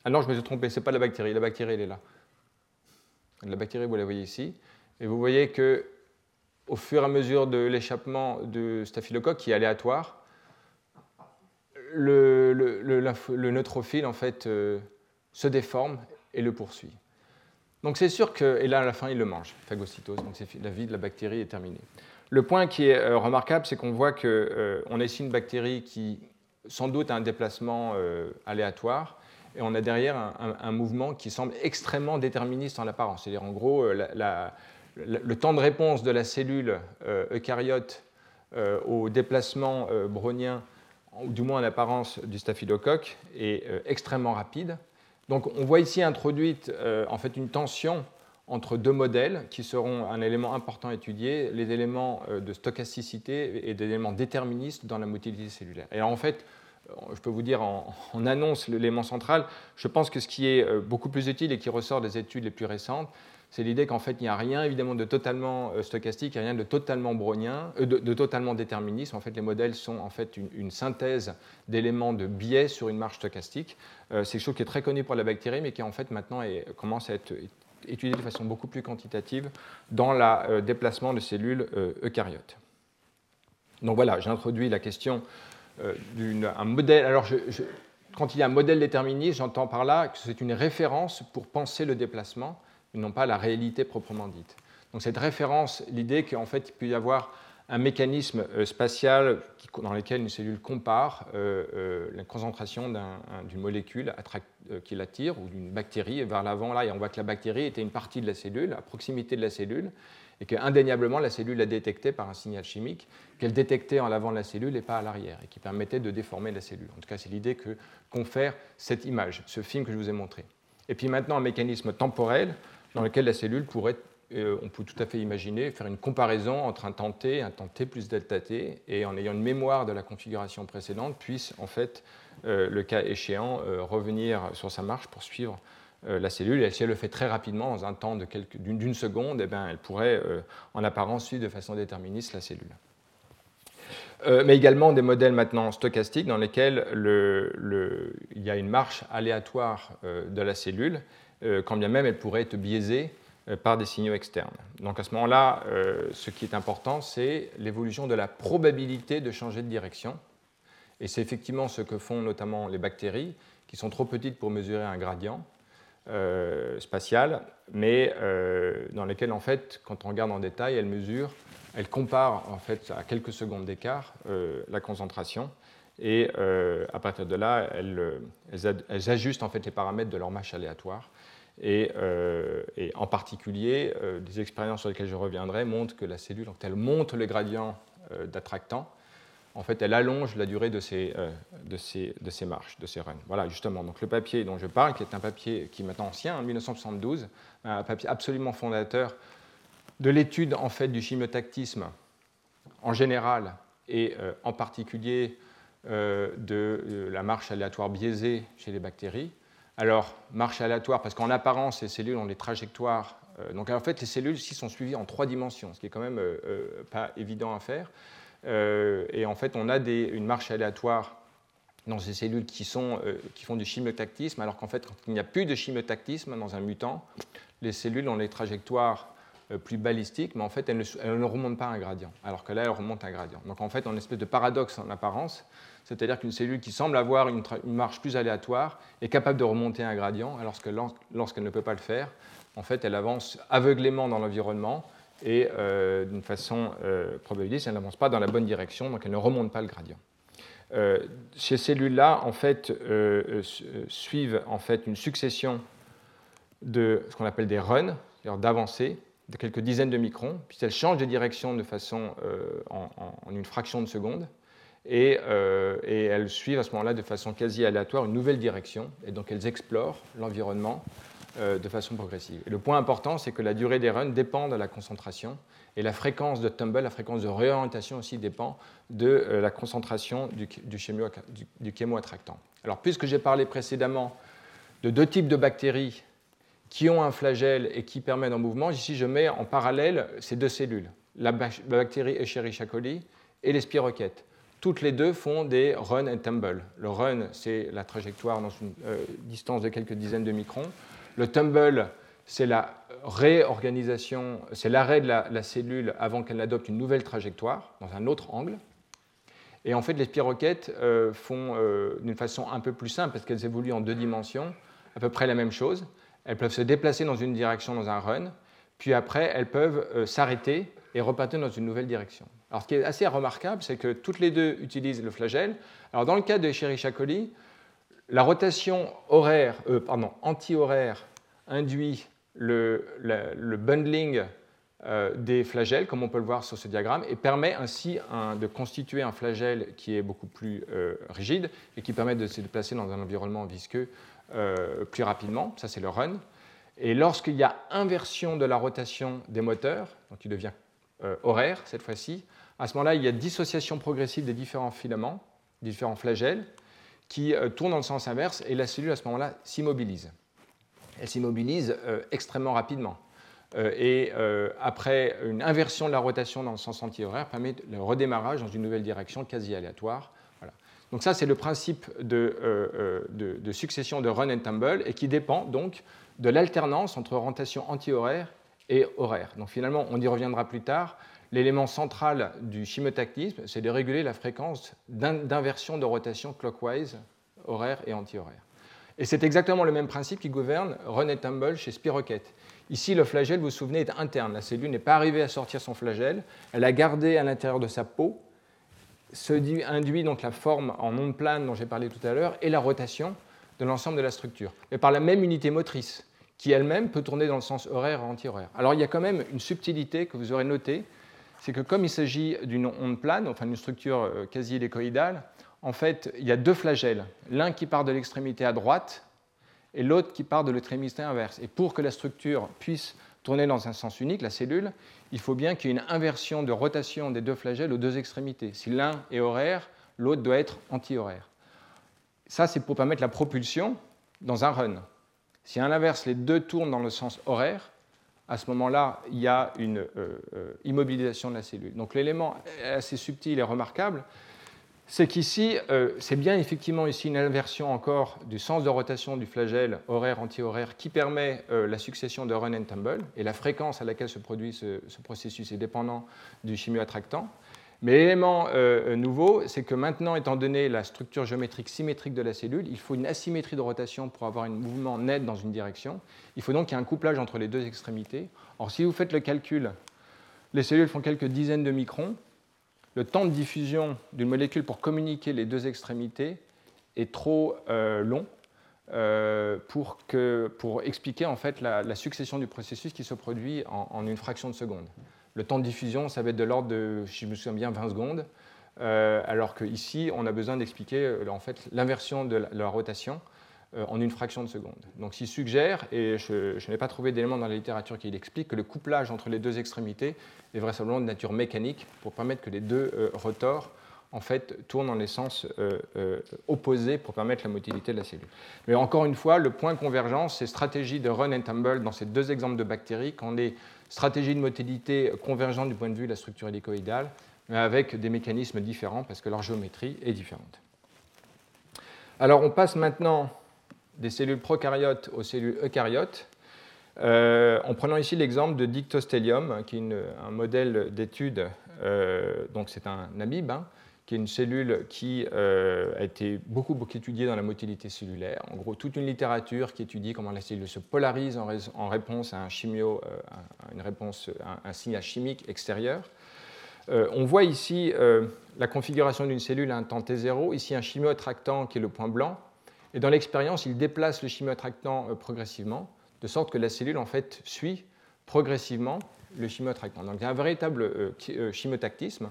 Ah je me suis trompé, ce n'est pas la bactérie, la bactérie, elle est là. La bactérie, vous la voyez ici. Et vous voyez que au fur et à mesure de l'échappement de staphylocoque, qui est aléatoire, le, neutrophile en fait, euh, se déforme et le poursuit. Donc c'est sûr que, et là à la fin il le mange, phagocytose, donc la vie de la bactérie est terminée. Le point qui est euh, remarquable, c'est qu'on voit qu'on euh, a ici une bactérie qui sans doute a un déplacement euh, aléatoire, et on a derrière un, mouvement qui semble extrêmement déterministe en apparence. C'est-à-dire en gros le temps de réponse de la cellule eucaryote au déplacement brownien, ou du moins en apparence du staphylocoque, est extrêmement rapide. Donc on voit ici introduite en fait une tension entre deux modèles qui seront un élément important à étudier, les éléments euh, de stochasticité et des éléments déterministes dans la motilité cellulaire. Et en fait, euh, je peux vous dire en, annonce l'élément central, je pense que ce qui est euh, beaucoup plus utile et qui ressort des études les plus récentes, c'est l'idée qu'en fait, il n'y a rien évidemment de totalement stochastique, il n'y a rien de totalement brownien, de, totalement déterministe. En fait, les modèles sont en fait une, synthèse d'éléments de biais sur une marge stochastique. c'est quelque chose qui est très connu pour la bactérie, mais qui en fait maintenant commence à être étudié de façon beaucoup plus quantitative dans le euh, déplacement de cellules euh, eucaryotes. Donc voilà, j'introduis la question euh, d'un modèle. Alors, quand il y a un modèle déterministe, j'entends par là que c'est une référence pour penser le déplacement, et non pas la réalité proprement dite. Donc cette référence, l'idée qu'en fait il peut y avoir un mécanisme euh, spatial dans lequel une cellule compare euh, euh, la concentration d'une molécule qui l'attire ou d'une bactérie vers l'avant. Là, et on voit que la bactérie était une partie de la cellule, à proximité de la cellule, et qu'indéniablement la cellule l'a détecté par un signal chimique qu'elle détectait en l'avant de la cellule et pas à l'arrière, et qui permettait de déformer la cellule. En tout cas, c'est l'idée que confère cette image, ce film que je vous ai montré. Et puis maintenant, un mécanisme temporel dans lequel la cellule pourrait euh, on peut tout à fait imaginer faire une comparaison entre un temps t, un temps t plus delta t, et en ayant une mémoire de la configuration précédente, puisse en fait, euh, le cas échéant, euh, revenir sur sa marche pour suivre la cellule. Et si elle le fait très rapidement, dans un temps d'une seconde, eh bien, elle pourrait en apparence suivre de façon déterministe la cellule. mais également des modèles maintenant stochastiques dans lesquels il y a une marche aléatoire de la cellule, quand bien même elle pourrait être biaisée euh, par des signaux externes. Donc à ce moment-là, euh, ce qui est important, c'est l'évolution de la probabilité de changer de direction. Et c'est effectivement ce que font notamment les bactéries, qui sont trop petites pour mesurer un gradient euh, spatial, mais dans lesquelles, en fait, quand on regarde en détail, elles mesurent, elles comparent en fait à quelques secondes d'écart la concentration. Et à partir de là, elles, ajustent en fait les paramètres de leur marche aléatoire euh, et, en particulier, euh, des expériences sur lesquelles je reviendrai montrent que la cellule, quand elle monte le gradient euh, d'attractant, en fait, elle allonge la durée de ces, marches, de ces runs. Voilà, justement. Donc, le papier dont je parle, qui est un papier qui est maintenant ancien, en 1972, un papier absolument fondateur de l'étude en fait du chimiotactisme en général et en particulier de la marche aléatoire biaisée chez les bactéries. Alors, marche aléatoire, parce qu'en apparence, ces cellules ont des trajectoires. Euh, donc, en fait, les cellules ici sont suivies en trois dimensions, ce qui est quand même euh, euh, pas évident à faire. et en fait, on a une marche aléatoire dans ces cellules qui, sont, qui font du chimiotactisme, alors qu'en fait, quand il n'y a plus de chimiotactisme dans un mutant, les cellules ont des trajectoires plus balistiques, mais en fait, elles ne, elles ne, remontent pas un gradient, alors que là, elles remontent un gradient. Donc, en fait, on a une espèce de paradoxe en apparence c'est-à-dire qu'une cellule qui semble avoir une, marche plus aléatoire est capable de remonter un gradient, alors que lorsqu'elle ne peut pas le faire, en fait, elle avance aveuglément dans l'environnement et euh, d'une façon euh, probabiliste, elle n'avance pas dans la bonne direction, donc elle ne remonte pas le gradient. Euh, ces cellules-là, en fait, suivent en fait une succession de ce qu'on appelle des runs, c'est-à-dire d'avancées de quelques dizaines de microns, puis elles changent de direction de façon en, une fraction de seconde. Euh, et, elles suivent à ce moment-là de façon quasi aléatoire une nouvelle direction, et donc elles explorent l'environnement euh, de façon progressive. Le point important, c'est que la durée des runs dépend de la concentration, et la fréquence de tumble, la fréquence de réorientation aussi dépend de euh, la concentration du, du, du, chémoattractant. Alors, puisque j'ai parlé précédemment de deux types de bactéries qui ont un flagelle et qui permettent un mouvement, ici je mets en parallèle ces deux cellules, la bactérie Escherichia coli et les spirochètes toutes les deux font des run and tumble. Le run, c'est la trajectoire dans une euh, distance de quelques dizaines de microns. Le tumble, c'est la réorganisation, c'est l'arrêt de la, cellule avant qu'elle n'adopte une nouvelle trajectoire dans un autre angle. Et en fait, les spiroquettes euh, font euh, d'une façon un peu plus simple, parce qu'elles évoluent en deux dimensions, à peu près la même chose. elles peuvent se déplacer dans une direction dans un run, puis après, elles peuvent s'arrêter et repartir dans une nouvelle direction. Alors, ce qui est assez remarquable, c'est que toutes les deux utilisent le flagelle. Alors, dans le cas de Escherichia coli, la rotation horaire, pardon, anti-horaire induit le, bundling euh, des flagelles, comme on peut le voir sur ce diagramme, et permet ainsi de constituer un flagelle qui est beaucoup plus euh, rigide et qui permet de se déplacer dans un environnement visqueux euh, plus rapidement. Ça, c'est le run. Et lorsqu'il y a inversion de la rotation des moteurs, donc il devient horaire cette fois-ci, à ce moment-là, il y a dissociation progressive des différents filaments, différents flagelles, qui tournent dans le sens inverse, et la cellule, à ce moment-là, s'immobilise. Elle s'immobilise extrêmement rapidement. Euh, et euh, après une inversion de la rotation dans le sens anti-horaire permet le redémarrage dans une nouvelle direction quasi aléatoire. Donc ça, c'est le principe euh, de, de, succession de run and tumble et qui dépend donc de l'alternance entre rotation anti-horaire et horaire. Donc finalement, on y reviendra plus tard. L'élément central du chimotactisme, c'est de réguler la fréquence d'inversion de rotation clockwise, horaire et anti-horaire. Et c'est exactement le même principe qui gouverne and tumble chez Spiroquet. Ici, le flagelle, vous vous souvenez, est interne. La cellule n'est pas arrivée à sortir son flagelle. Elle a gardé à l'intérieur de sa peau, ce induit donc la forme en onde plane dont j'ai parlé tout à l'heure et la rotation de l'ensemble de la structure, mais par la même unité motrice qui elle-même peut tourner dans le sens horaire et anti-horaire. Alors il y a quand même une subtilité que vous aurez notée, c'est que comme il s'agit d'une onde plane, enfin d'une structure euh, quasi hélicoïdale, en fait, il y a deux flagelles, l'un qui part de l'extrémité à droite et l'autre qui part de l'extrémité inverse. Et pour que la structure puisse tourner dans un sens unique, la cellule, il faut bien qu'il y ait une inversion de rotation des deux flagelles aux deux extrémités. Si l'un est horaire, l'autre doit être anti-horaire. Ça, c'est pour permettre la propulsion dans un run. Si à l'inverse, les deux tournent dans le sens horaire, à ce moment-là, il y a une euh, euh, immobilisation de la cellule. Donc l'élément assez subtil et remarquable, c'est qu'ici, euh, c'est bien effectivement ici une inversion encore du sens de rotation du flagelle horaire-anti-horaire qui permet la succession de run and tumble, et la fréquence à laquelle se produit ce, processus est dépendant du chimioattractant. Mais l'élément euh, nouveau, c'est que maintenant, étant donné la structure géométrique symétrique de la cellule, il faut une asymétrie de rotation pour avoir un mouvement net dans une direction. Il faut donc qu'il y ait un couplage entre les deux extrémités. Or, si vous faites le calcul, les cellules font quelques dizaines de microns, le temps de diffusion d'une molécule pour communiquer les deux extrémités est trop euh, long euh, pour, expliquer en fait la, succession du processus qui se produit en, une fraction de seconde. Le temps de diffusion, ça va être de l'ordre de, si je me souviens bien, 20 secondes, euh, alors qu'ici, on a besoin d'expliquer en fait l'inversion de la rotation euh, en une fraction de seconde. Donc il suggère, et je, n'ai pas trouvé d'élément dans la littérature qui l'explique, que le couplage entre les deux extrémités est vraisemblablement de nature mécanique pour permettre que les deux euh, rotors en fait, tournent dans les sens euh, opposés pour permettre la motilité de la cellule. Mais encore une fois, le point de convergence, c'est stratégie de run and tumble dans ces deux exemples de bactéries, quand les stratégies de motilité convergentes du point de vue de la structure hélicoïdale, mais avec des mécanismes différents parce que leur géométrie est différente. Alors on passe maintenant des cellules prokaryotes aux cellules eucaryotes, euh, en prenant ici l'exemple de Dictostellium, qui est un modèle d'étude, euh, donc c'est un amibe, hein, qui est une cellule qui euh, a été beaucoup, beaucoup étudiée dans la motilité cellulaire. En gros, toute une littérature qui étudie comment la cellule se polarise en, réponse à un chimio, une réponse, un, signal chimique extérieur. on voit ici la configuration d'une cellule à un temps T0, ici un chimiotractant qui est le point blanc, et dans l'expérience, il déplace le chimiotractant euh, progressivement, de sorte que la cellule en fait suit progressivement le chimiotractant. Donc il y a un véritable euh, euh, chimotactisme.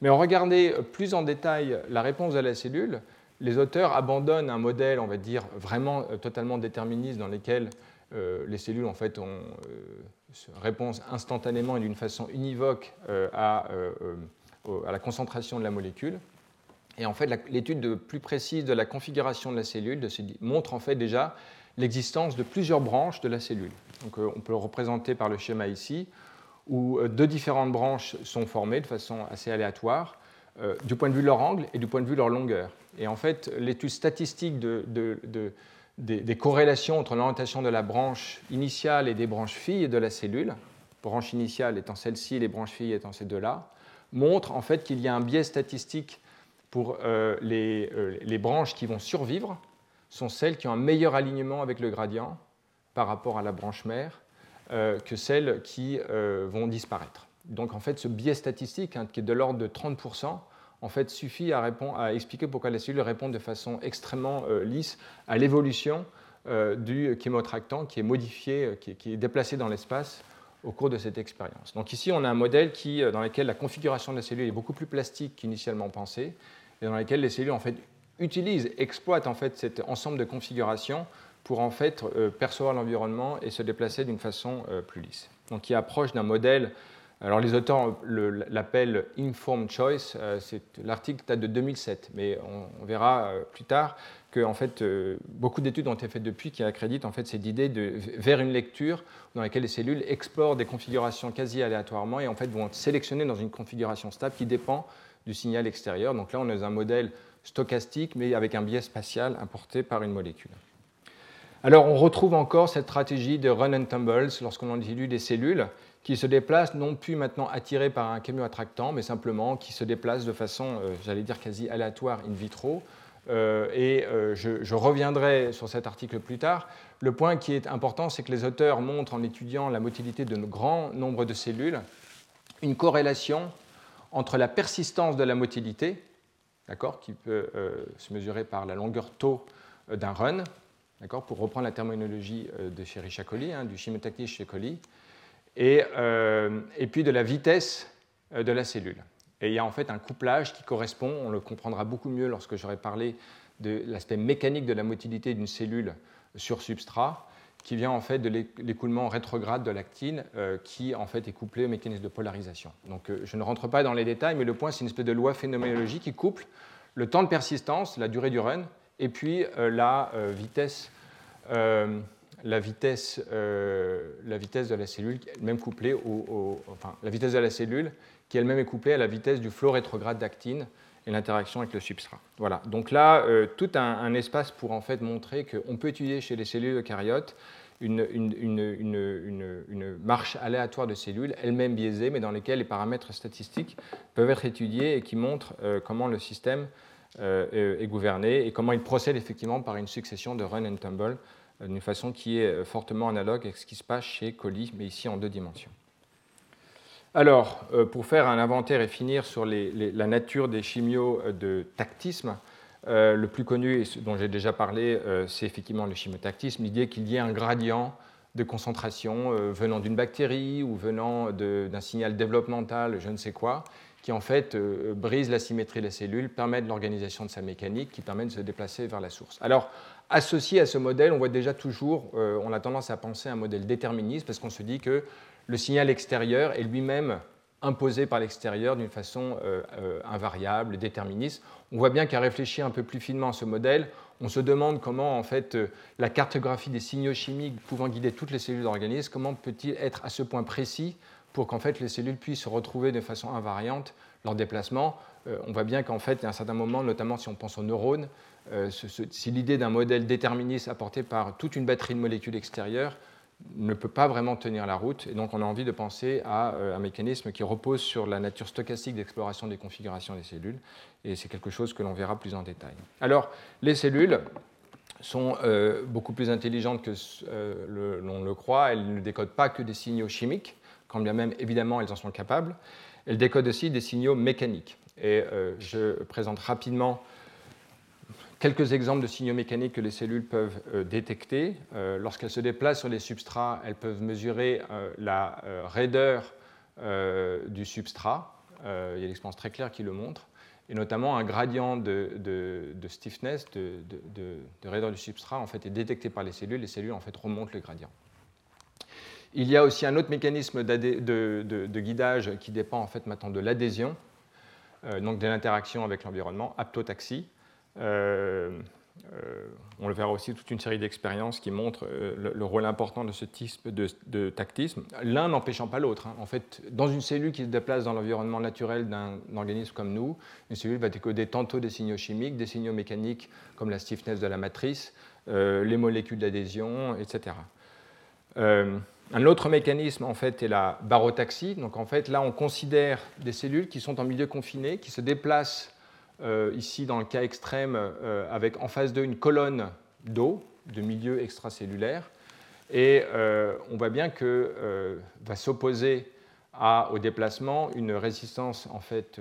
Mais en regardant plus en détail la réponse de la cellule, les auteurs abandonnent un modèle, on va dire, vraiment totalement déterministe dans lequel les cellules en fait ont réponse instantanément et d'une façon univoque à, à, la concentration de la molécule. Et en fait, l'étude plus précise de la configuration de la cellule montre en fait déjà l'existence de plusieurs branches de la cellule. Donc, euh, on peut le représenter par le schéma ici, où euh, deux différentes branches sont formées de façon assez aléatoire, euh, du point de vue de leur angle et du point de vue de leur longueur. Et en fait, l'étude statistique des, corrélations entre l'orientation de la branche initiale et des branches filles de la cellule, branche initiale étant celle-ci les branches filles étant ces deux-là, montre en fait qu'il y a un biais statistique pour euh, euh, les, branches qui vont survivre sont celles qui ont un meilleur alignement avec le gradient par rapport à la branche mère que celles qui vont disparaître. Donc en fait, ce biais statistique, hein, qui est de l'ordre de 30%, en fait, suffit à, expliquer pourquoi les cellules répondent de façon extrêmement lisse à l'évolution du chémotractant qui est modifié, qui, est déplacé dans l'espace au cours de cette expérience. Donc ici, on a un modèle dans lequel la configuration de la cellule est beaucoup plus plastique qu'initialement pensé, et dans lequel les cellules en fait, utilisent, exploitent en fait, cet ensemble de configurations pour en fait, euh, percevoir l'environnement et se déplacer d'une façon euh, plus lisse. Donc qui approche d'un modèle alors les auteurs l'appellent Informed Choice, euh, l'article date de 2007, mais on, verra plus tard que en fait, beaucoup d'études ont été faites depuis qui accréditent en fait, cette idée de, vers une lecture dans laquelle les cellules explorent des configurations quasi aléatoirement et en fait, vont sélectionner dans une configuration stable qui dépend du signal extérieur. Donc là, on est dans un modèle stochastique, mais avec un biais spatial importé par une molécule. Alors, on retrouve encore cette stratégie de run and tumbles lorsqu'on dilue des cellules qui se déplacent non plus maintenant attirées par un camion attractant, mais simplement qui se déplacent de façon, euh, j'allais dire, quasi aléatoire in vitro. Euh, et euh, je, reviendrai sur cet article plus tard. Le point qui est important, c'est que les auteurs montrent, en étudiant la motilité de grand nombre de cellules, une corrélation entre la persistance de la motilité, qui peut se mesurer par la longueur taux d'un run, pour reprendre la terminologie euh, de chez Richard Colli, hein, du chimotactique chez Colli, et, et, puis de la vitesse de la cellule. Et il y a en fait un couplage qui correspond, on le comprendra beaucoup mieux lorsque j'aurai parlé de l'aspect mécanique de la motilité d'une cellule sur substrat, qui vient en fait de l'écoulement rétrograde de l'actine, euh, qui en fait est couplé au mécanisme de polarisation. Donc euh, je ne rentre pas dans les détails, mais le point c'est une espèce de loi phénoménologique qui couple le temps de persistance, la durée du run, et puis euh, la vitesse. la vitesse, la vitesse de la cellule, même couplée au, enfin, la vitesse de la cellule, qui elle-même est couplée à la vitesse du flot rétrograde d'actine, et l'interaction avec le substrat. Voilà. Donc là, euh, tout un, espace pour en fait montrer qu'on peut étudier chez les cellules eucaryotes une, marche aléatoire de cellules, elles-mêmes biaisées, mais dans lesquelles les paramètres statistiques peuvent être étudiés et qui montrent euh, comment le système euh, est gouverné et comment il procède effectivement par une succession de run and tumble d'une façon qui est fortement analogue avec ce qui se passe chez Coli, mais ici en deux dimensions. Alors, euh, pour faire un inventaire et finir sur la nature des chimios euh, de tactisme, euh, le plus connu, et dont j'ai déjà parlé, c'est effectivement le chimotactisme, l'idée qu'il y ait un gradient de concentration venant d'une bactérie ou venant d'un signal développemental, je ne sais quoi, qui en fait brise la symétrie de la cellule, permet de l'organisation de sa mécanique, qui permet de se déplacer vers la source. Alors, associé à ce modèle, on voit déjà toujours, on a tendance à penser à un modèle déterministe, parce qu'on se dit que le signal extérieur est lui-même imposé par l'extérieur d'une façon euh, euh, invariable, déterministe. On voit bien qu'à réfléchir un peu plus finement à ce modèle, on se demande comment en fait euh, la cartographie des signaux chimiques pouvant guider toutes les cellules de l'organisme, comment peut-il être à ce point précis pour qu'en fait les cellules puissent se retrouver de façon invariante leur déplacement. on voit bien qu'en fait, à un certain moment, notamment si on pense aux neurones, si l'idée d'un modèle déterministe apporté par toute une batterie de molécules extérieures ne peut pas vraiment tenir la route. Et donc, on a envie de penser à euh, un mécanisme qui repose sur la nature stochastique d'exploration des configurations des cellules. Et c'est quelque chose que l'on verra plus en détail. Alors, les cellules sont euh, beaucoup plus intelligentes que euh, l'on le croit. Elles ne décodent pas que des signaux chimiques, bien même, évidemment, elles en sont capables. Elles décodent aussi des signaux mécaniques. Et je présente rapidement Quelques exemples de signaux mécaniques que les cellules peuvent euh, détecter. Euh, lorsqu'elles se déplacent sur les substrats, elles peuvent mesurer euh, la raideur du substrat. il y a l'expérience très claire qui le montre. Et notamment un gradient de, stiffness, de, raideur du substrat, en fait, est détecté par les cellules. Les cellules en fait, remontent le gradient. Il y a aussi un autre mécanisme de, guidage qui dépend en fait maintenant de l'adhésion, donc de l'interaction avec l'environnement, aptotaxie. Euh, euh, on le verra aussi toute une série d'expériences qui montrent euh, le, rôle important de ce type de, tactisme, l'un n'empêchant pas l'autre. Hein. En fait, dans une cellule qui se déplace dans l'environnement naturel d'un organisme comme nous, une cellule va décoder tantôt des signaux chimiques, des signaux mécaniques comme la stiffness de la matrice, les molécules d'adhésion, etc. un autre mécanisme, en fait, est la barotaxie. Donc, en fait, là, on considère des cellules qui sont en milieu confiné, qui se déplacent euh, ici dans le cas extrême, euh, avec en face d'eux une colonne d'eau de milieu extracellulaire. Et on voit bien que va s'opposer au déplacement une résistance en fait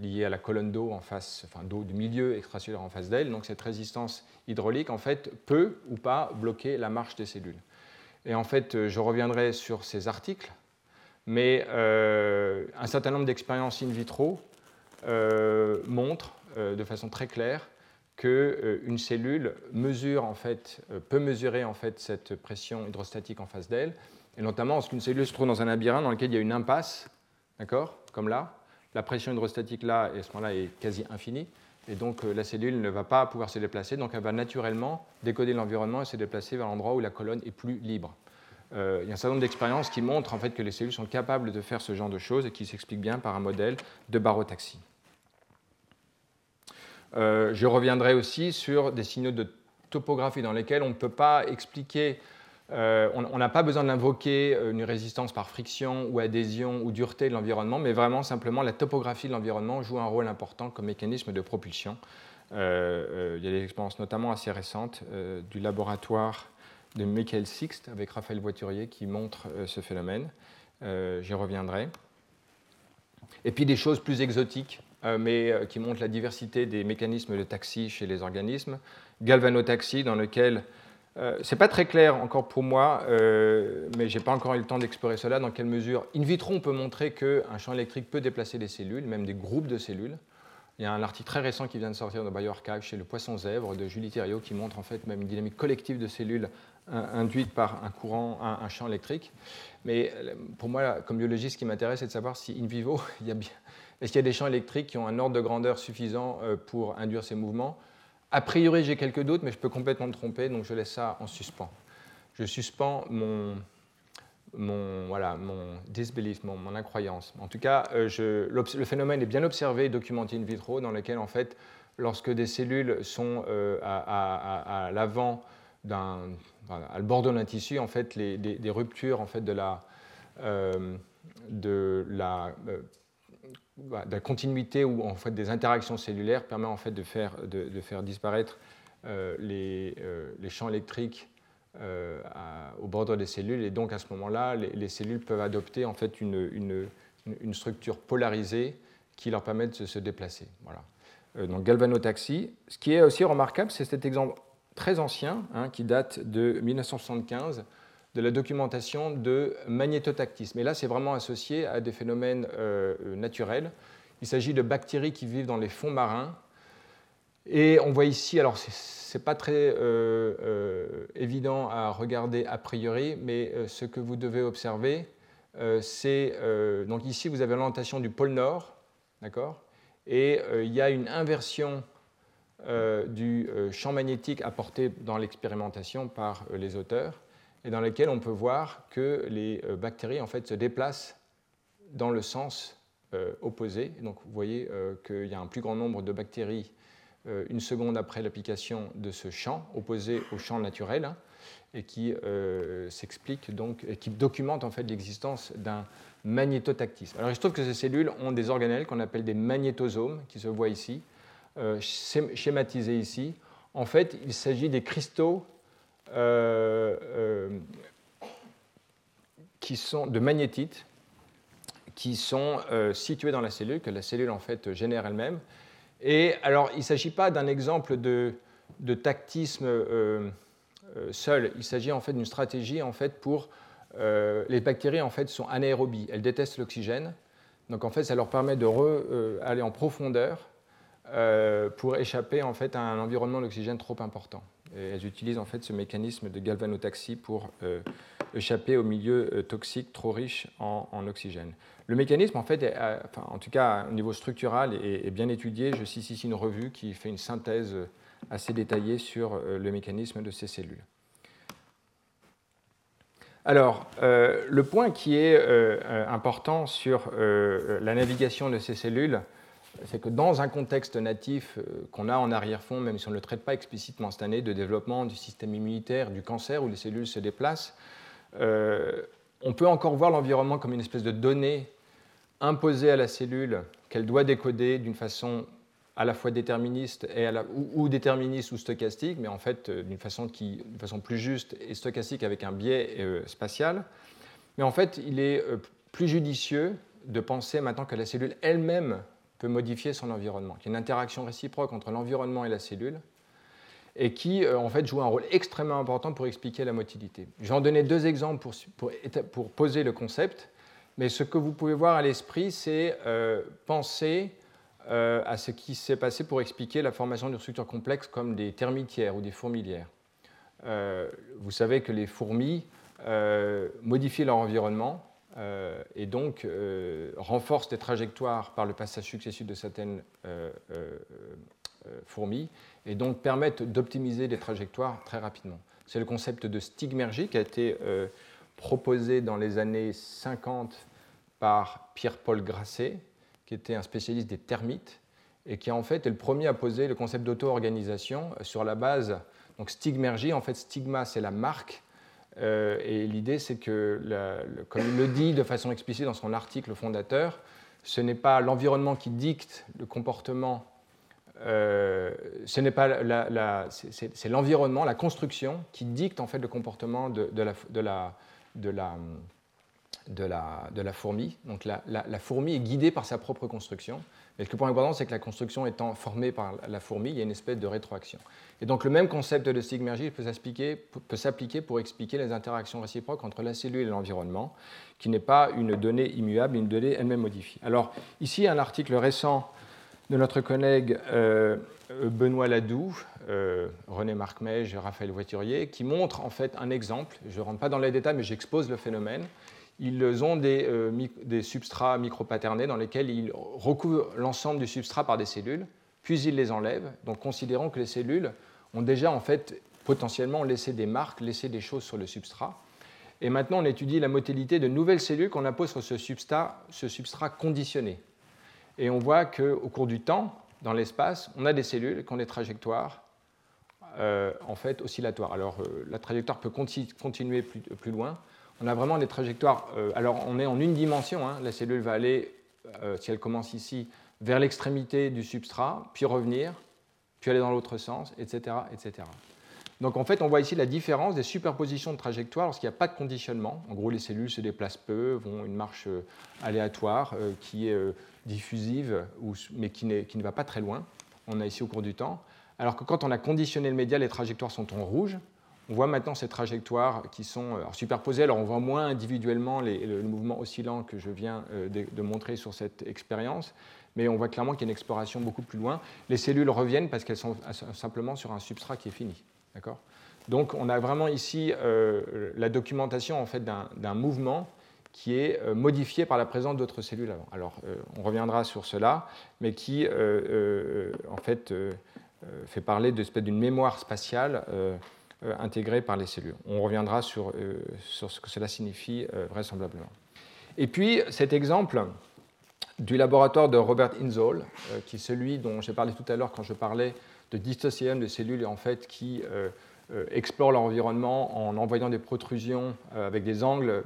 liée à la colonne d'eau en face, enfin d'eau du milieu extracellulaire en face d'elle. Donc cette résistance hydraulique en fait peut ou pas bloquer la marche des cellules. Et en fait, je reviendrai sur ces articles, mais un certain nombre d'expériences in vitro montrent de façon très claire qu'une euh, cellule mesure en fait, euh, peut mesurer en fait cette pression hydrostatique en face d'elle, et notamment lorsqu'une cellule se trouve dans un labyrinthe dans lequel il y a une impasse, d'accord, comme là, la pression hydrostatique là, à ce moment-là, est quasi infinie, et donc euh, la cellule ne va pas pouvoir se déplacer, donc elle va naturellement décoder l'environnement et se déplacer vers l'endroit où la colonne est plus libre. il y a un certain nombre d'expériences qui montrent en fait que les cellules sont capables de faire ce genre de choses et qui s'expliquent bien par un modèle de barotaxie. Euh, je reviendrai aussi sur des signaux de topographie dans lesquels on ne peut pas expliquer, euh, on n'a pas besoin d'invoquer euh, une résistance par friction ou adhésion ou dureté de l'environnement, mais vraiment simplement la topographie de l'environnement joue un rôle important comme mécanisme de propulsion. il y a des expériences notamment assez récentes du laboratoire de Michael Sixt avec Raphaël Voiturier qui montrent ce phénomène. J'y reviendrai. Et puis des choses plus exotiques euh, mais euh, qui montre la diversité des mécanismes de taxi chez les organismes. Galvanotaxie, dans lequel euh, c'est pas très clair encore pour moi, mais j'ai pas encore eu le temps d'explorer cela. Dans quelle mesure, in vitro, on peut montrer qu'un champ électrique peut déplacer des cellules, même des groupes de cellules. Il y a un article très récent qui vient de sortir de BioArchive chez le poisson zèbre de Julie Thériault qui montre en fait même une dynamique collective de cellules induite par un courant, un, champ électrique. Mais pour moi, comme biologiste, ce qui m'intéresse, c'est de savoir si in vivo, *laughs* il est-ce qu'il y a des champs électriques qui ont un ordre de grandeur suffisant euh, pour induire ces mouvements? A priori, j'ai quelques doutes, mais je peux complètement me tromper, donc je laisse ça en suspens. Je suspends mon, mon, voilà, mon disbelief, mon, incroyance. En tout cas, euh, le phénomène est bien observé et documenté in vitro, dans lequel, en fait, lorsque des cellules sont euh, à, l'avant à le bord d'un tissu, en fait, les, des, ruptures en fait, de la, bah, de la continuité ou en fait des interactions cellulaires permet en fait de faire, disparaître euh, les, euh, les, champs électriques euh, au bord des cellules et donc à ce moment-là les, cellules peuvent adopter en fait une, structure polarisée qui leur permet de se, déplacer. Voilà. donc galvanotaxie. Ce qui est aussi remarquable, c'est cet exemple très ancien hein, qui date de 1975 de la documentation de magnétotactisme. Et là, c'est vraiment associé à des phénomènes euh, naturels. Il s'agit de bactéries qui vivent dans les fonds marins. Et on voit ici, alors ce n'est pas très euh, euh, évident à regarder a priori, mais ce que vous devez observer, c'est. donc ici, vous avez l'orientation du pôle Nord, d'accord? Et il y a une inversion du champ magnétique apporté dans l'expérimentation par les auteurs et dans lesquelles on peut voir que les euh, bactéries en fait, se déplacent dans le sens euh, opposé. Donc vous voyez euh, qu'il y a un plus grand nombre de bactéries une seconde après l'application de ce champ opposé au champ naturel hein, et qui s'explique donc et qui documente en fait l'existence d'un magnétotactisme. Alors il se trouve que ces cellules ont des organelles qu'on appelle des magnétosomes qui se voient ici, schématisés ici. En fait, il s'agit des cristaux qui sont de magnétites qui sont euh, situés dans la cellule, que la cellule en fait génère elle-même. Et alors, il ne s'agit pas d'un exemple de, de tactisme seul, il s'agit en fait d'une stratégie en fait pour les bactéries en fait sont anaérobies, elles détestent l'oxygène, donc en fait ça leur permet de aller en profondeur pour échapper en fait à un environnement d'oxygène trop important elles utilisent en fait ce mécanisme de galvanotaxie pour euh, échapper au milieu euh, toxique trop riche en, oxygène. Le mécanisme, en fait, en tout cas au niveau structural, est, bien étudié. Je cite ici une revue qui fait une synthèse assez détaillée sur euh, le mécanisme de ces cellules. Alors, le point qui est important sur la navigation de ces cellules, c'est que dans un contexte natif euh, qu'on a en arrière-fond, même si on ne le traite pas explicitement cette année, de développement du système immunitaire, du cancer, où les cellules se déplacent, euh, on peut encore voir l'environnement comme une espèce de donnée imposée à la cellule qu'elle doit décoder d'une façon à la fois déterministe et ou, déterministe ou stochastique, mais en fait d'une façon, qui, façon plus juste et stochastique avec un biais spatial. Mais en fait, il est plus judicieux de penser maintenant que la cellule elle-même peut modifier son environnement, qu'il y a une interaction réciproque entre l'environnement et la cellule, et qui en fait joue un rôle extrêmement important pour expliquer la motilité. Je vais en donner deux exemples pour, poser le concept. Mais ce que vous pouvez voir à l'esprit, c'est euh, penser euh, à ce qui s'est passé pour expliquer la formation de structures complexes comme des termitières ou des fourmilières. Euh, vous savez que les fourmis modifient leur environnement et donc renforcent des trajectoires par le passage successif de certaines fourmis et donc permettent d'optimiser des trajectoires très rapidement. C'est le concept de stigmergie qui a été proposé dans les années 50 par Pierre-Paul Grasset, qui était un spécialiste des termites, et qui en fait est le premier à poser le concept d'auto-organisation sur la base, donc stigmergie, en fait stigma c'est la marque, euh, et l'idée c'est que, comme il le dit de façon explicite dans son article fondateur, ce n'est pas l'environnement qui dicte le comportement, euh, ce n'est pas la, c'est l'environnement, la construction qui dicte en fait le comportement de, la, fourmi. Donc la, fourmi est guidée par sa propre construction. Mais le point important, c'est que la construction étant formée par la fourmi, il y a une espèce de rétroaction. Et donc le même concept de stigmergie peut s'appliquer pour expliquer les interactions réciproques entre la cellule et l'environnement, qui n'est pas une donnée immuable, une donnée elle-même modifiée. Alors ici, un article récent de notre collègue euh, Benoît Ladoux, euh, René Marc-Mège, Raphaël Voiturier, qui montre en fait un exemple. Je ne rentre pas dans les détails, mais j'expose le phénomène ils ont des, euh, des substrats micropaternés dans lesquels ils recouvrent l'ensemble du substrat par des cellules, puis ils les enlèvent, donc considérant que les cellules ont déjà en fait potentiellement laissé des marques, laissé des choses sur le substrat. Et maintenant, on étudie la motilité de nouvelles cellules qu'on impose sur ce substrat, ce substrat conditionné. Et on voit qu'au cours du temps, dans l'espace, on a des cellules qui ont des trajectoires euh, en fait oscillatoires. Alors euh, la trajectoire peut continuer plus loin, on a vraiment des trajectoires. Euh, alors, on est en une dimension. Hein. la cellule va aller, euh, si elle commence ici, vers l'extrémité du substrat, puis revenir, puis aller dans l'autre sens, etc., etc. Donc, en fait, on voit ici la différence des superpositions de trajectoires lorsqu'il n'y a pas de conditionnement. En gros, les cellules se déplacent peu, vont une marche euh, aléatoire qui est diffusive, mais qui, qui ne va pas très loin. On a ici au cours du temps. Alors que quand on a conditionné le média, les trajectoires sont en rouge. On voit maintenant ces trajectoires qui sont euh, superposées. Alors on voit moins individuellement le, mouvement oscillant que je viens euh, de, montrer sur cette expérience, mais on voit clairement qu'il y a une exploration beaucoup plus loin. Les cellules reviennent parce qu'elles sont simplement sur un substrat qui est fini. Donc on a vraiment ici euh, la documentation en fait, d'un mouvement qui est modifié par la présence d'autres cellules avant. Alors on reviendra sur cela, mais qui en fait fait parler d'une mémoire spatiale intégrés par les cellules. On reviendra sur, euh, sur ce que cela signifie euh, vraisemblablement. Et puis cet exemple du laboratoire de Robert Inzoll, qui est celui dont j'ai parlé tout à l'heure quand je parlais de dystocium de cellules en fait, qui explorent leur environnement en envoyant des protrusions avec des angles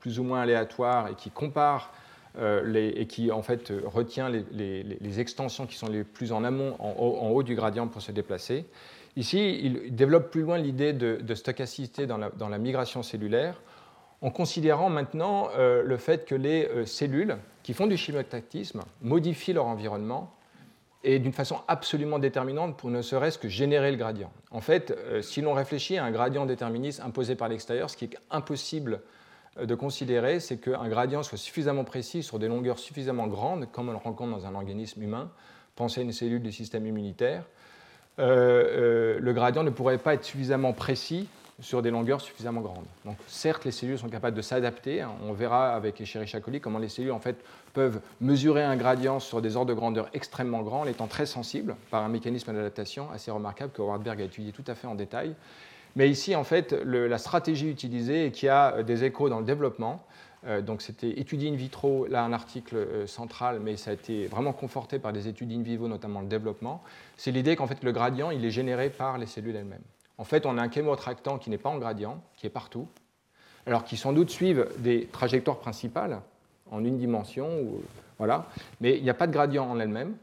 plus ou moins aléatoires et qui comparent les, et qui en fait retient les, les, extensions qui sont les plus en amont, en haut du gradient pour se déplacer. Ici, il développe plus loin l'idée de, stochasticité dans la, migration cellulaire, en considérant maintenant euh, le fait que les euh, cellules qui font du chimiotactisme modifient leur environnement et d'une façon absolument déterminante pour ne serait-ce que générer le gradient. En fait, euh, si l'on réfléchit à un gradient déterministe imposé par l'extérieur, ce qui est impossible de considérer, c'est qu'un gradient soit suffisamment précis sur des longueurs suffisamment grandes, comme on le rencontre dans un organisme humain. Pensez à une cellule du système immunitaire euh, euh, le gradient ne pourrait pas être suffisamment précis sur des longueurs suffisamment grandes. Donc certes, les cellules sont capables de s'adapter. Hein. On verra avec Escherichia coli comment les cellules en fait, peuvent mesurer un gradient sur des ordres de grandeur extrêmement grands en étant très sensibles par un mécanisme d'adaptation assez remarquable que Howard Berg a étudié tout à fait en détail. Mais ici, en fait, la stratégie utilisée et qui a des échos dans le développement, donc c'était étudié in vitro, là un article euh, central, mais ça a été vraiment conforté par des études in vivo, notamment le développement. C'est l'idée qu'en fait le gradient, il est généré par les cellules elles-mêmes. En fait, on a un chémotractant qui n'est pas en gradient, qui est partout, alors qui sans doute suivent des trajectoires principales en une dimension, voilà, mais il n'y a pas de gradient en elle-même.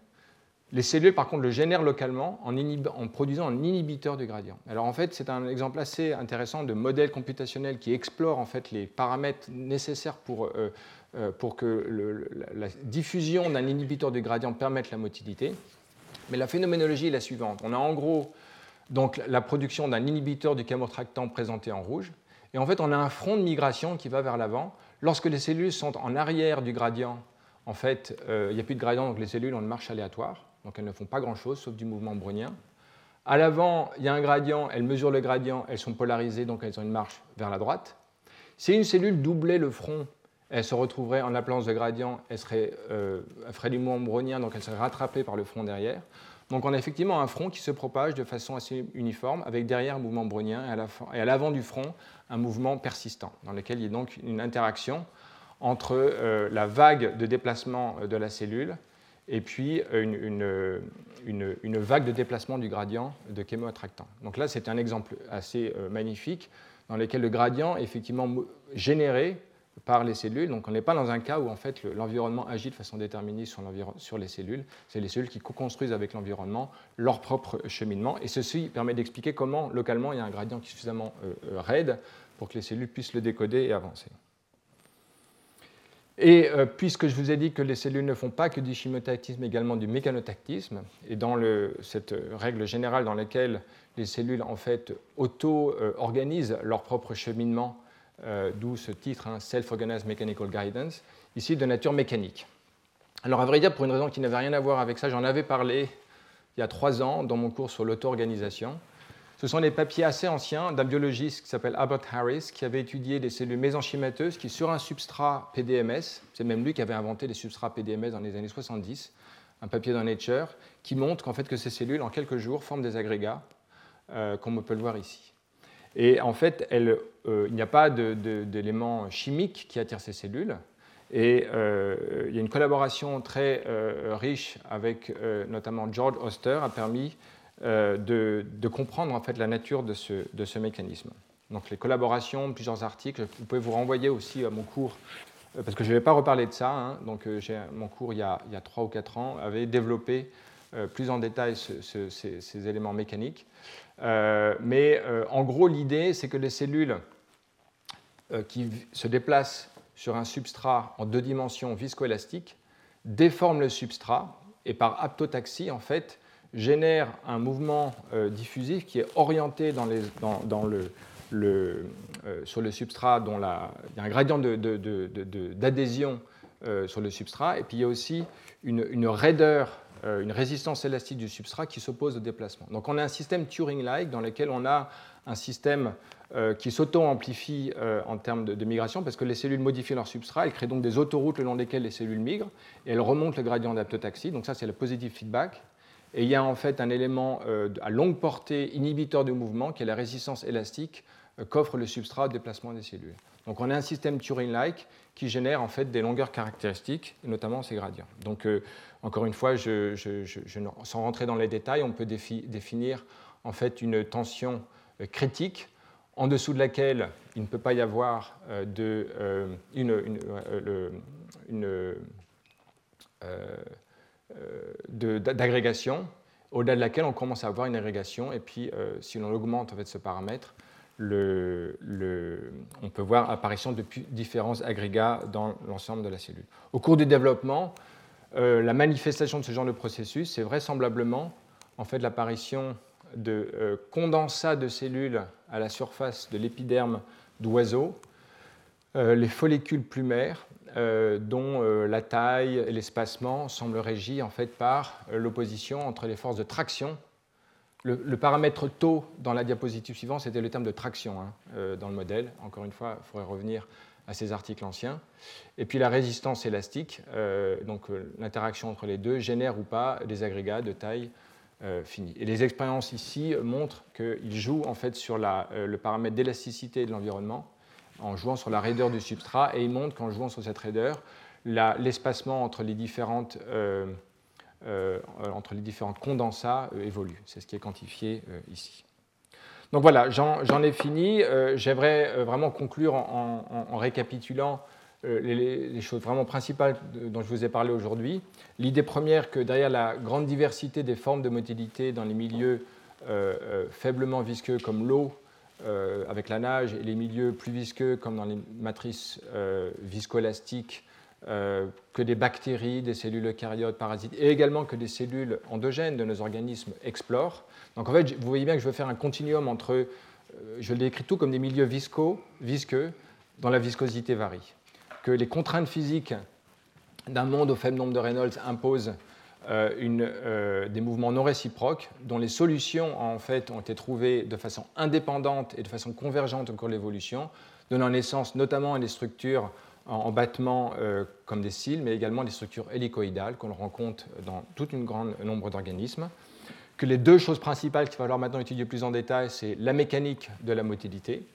Les cellules, par contre, le génèrent localement en, produisant un inhibiteur du gradient. Alors en fait, c'est un exemple assez intéressant de modèle computationnel qui explore en fait les paramètres nécessaires pour, euh, euh, pour que la diffusion d'un inhibiteur du gradient permette la motilité. Mais la phénoménologie est la suivante. On a en gros donc, la production d'un inhibiteur du camotractant présenté en rouge. Et en fait, on a un front de migration qui va vers l'avant. Lorsque les cellules sont en arrière du gradient, en fait, euh, il n'y a plus de gradient, donc les cellules ont une marche aléatoire donc elles ne font pas grand-chose sauf du mouvement brownien. À l'avant, il y a un gradient, elles mesurent le gradient, elles sont polarisées, donc elles ont une marche vers la droite. Si une cellule doublait le front, elle se retrouverait en apparence de gradient, elle, serait, euh, ferait du mouvement brownien, donc elle serait rattrapée par le front derrière. Donc on a effectivement un front qui se propage de façon assez uniforme, avec derrière un mouvement brownien et à l'avant du front un mouvement persistant, dans lequel il y a donc une interaction entre euh, la vague de déplacement de la cellule et puis une, une, vague de déplacement du gradient de chémoattractant. Donc là, c'est un exemple assez euh, magnifique dans lequel le gradient est effectivement généré par les cellules. Donc on n'est pas dans un cas où en fait l'environnement agit de façon déterminée sur, les cellules. C'est les cellules qui co-construisent avec l'environnement leur propre cheminement. Et ceci permet d'expliquer comment localement il y a un gradient qui est suffisamment euh, euh, raide pour que les cellules puissent le décoder et avancer. Et euh, puisque je vous ai dit que les cellules ne font pas que du chimiotactisme, mais également du mécanotactisme, et dans cette règle générale dans laquelle les cellules en fait auto-organisent leur propre cheminement, euh, d'où ce titre, hein, Self-Organized Mechanical Guidance, ici de nature mécanique. Alors à vrai dire, pour une raison qui n'avait rien à voir avec ça, j'en avais parlé il y a trois ans dans mon cours sur l'auto-organisation. Ce sont des papiers assez anciens d'un biologiste qui s'appelle Albert Harris, qui avait étudié des cellules mésenchymateuses qui, sur un substrat PDMS, c'est même lui qui avait inventé les substrats PDMS dans les années 70, un papier dans Nature, qui montre qu'en fait que ces cellules, en quelques jours, forment des agrégats, euh, comme on peut le voir ici. Et en fait, euh, il n'y a pas d'éléments chimiques qui attirent ces cellules. Et euh, il y a une collaboration très riche avec notamment George Oster, a permis euh, de, comprendre en fait la nature de ce, de ce, mécanisme. Donc les collaborations, plusieurs articles, vous pouvez vous renvoyer aussi à mon cours, euh, parce que je ne vais pas reparler de ça, hein. donc euh, mon cours il y, a, il y, a, 3 ou 4 ans avait développé plus en détail ces, éléments mécaniques. mais en gros, l'idée, c'est que les cellules qui se déplacent sur un substrat en deux dimensions viscoélastique déforment le substrat et par aptotaxie, en fait, génère un mouvement euh, diffusif qui est orienté euh, sur le substrat, dont il y a un gradient d'adhésion euh, sur le substrat, et puis il y a aussi une, raideur, une résistance élastique du substrat qui s'oppose au déplacement. Donc on a un système Turing-like dans lequel on a un système qui s'auto-amplifie en termes de, migration parce que les cellules modifient leur substrat, elles créent donc des autoroutes le long desquelles les cellules migrent et elles remontent le gradient d'aptotaxie. Donc ça c'est le positive feedback. Et il y a en fait un élément euh, à longue portée inhibiteur du mouvement qui est la résistance élastique euh, qu'offre le substrat au déplacement des cellules. Donc on a un système Turing-like qui génère en fait des longueurs caractéristiques, notamment ces gradients. Donc euh, encore une fois, sans rentrer dans les détails, on peut définir en fait une tension critique en dessous de laquelle il ne peut pas y avoir de, une, d'agrégation, au-delà de laquelle on commence à avoir une agrégation, et puis euh, si l'on augmente en fait, ce paramètre, le, on peut voir apparition de différents agrégats dans l'ensemble de la cellule. Au cours du développement, euh, la manifestation de ce genre de processus, c'est vraisemblablement en fait l'apparition de condensats de cellules à la surface de l'épiderme d'oiseaux, les follicules plumaires, euh, dont euh, la taille et l'espacement semblent régis en fait par euh, l'opposition entre les forces de traction. Le, paramètre taux dans la diapositive suivante, c'était le terme de traction hein, dans le modèle. Encore une fois, il faudrait revenir à ces articles anciens. Et puis la résistance élastique, donc l'interaction entre les deux, génère ou pas des agrégats de taille finie. Et les expériences ici montrent qu'ils jouent en fait sur le paramètre d'élasticité de l'environnement en jouant sur la raideur du substrat et il montre qu'en jouant sur cette raideur, l'espacement entre, les différentes, euh, euh, les condensats euh, évolue. C'est ce qui est quantifié ici. Donc voilà, j'en ai fini. J'aimerais vraiment conclure en, récapitulant les, choses vraiment principales dont je vous ai parlé aujourd'hui. L'idée première que derrière la grande diversité des formes de motilité dans les milieux faiblement visqueux comme l'eau, avec la nage, et les milieux plus visqueux comme dans les matrices viscoélastiques, euh, que des bactéries, des cellules eucaryotes, parasites, et également que des cellules endogènes de nos organismes explorent. Donc en fait, vous voyez bien que je veux faire un continuum entre, euh, je décris tout comme des milieux visqueux, dont la viscosité varie. Que les contraintes physiques d'un monde au faible nombre de Reynolds imposent euh, des mouvements non réciproques, dont les solutions en fait ont été trouvées de façon indépendante et de façon convergente au cours de l'évolution, donnant naissance notamment à des structures en, battement euh, comme des cils, mais également des structures hélicoïdales qu'on rencontre dans tout un grand nombre d'organismes. Que les deux choses principales qu'il va falloir maintenant étudier plus en détail, c'est la mécanique de la motilité,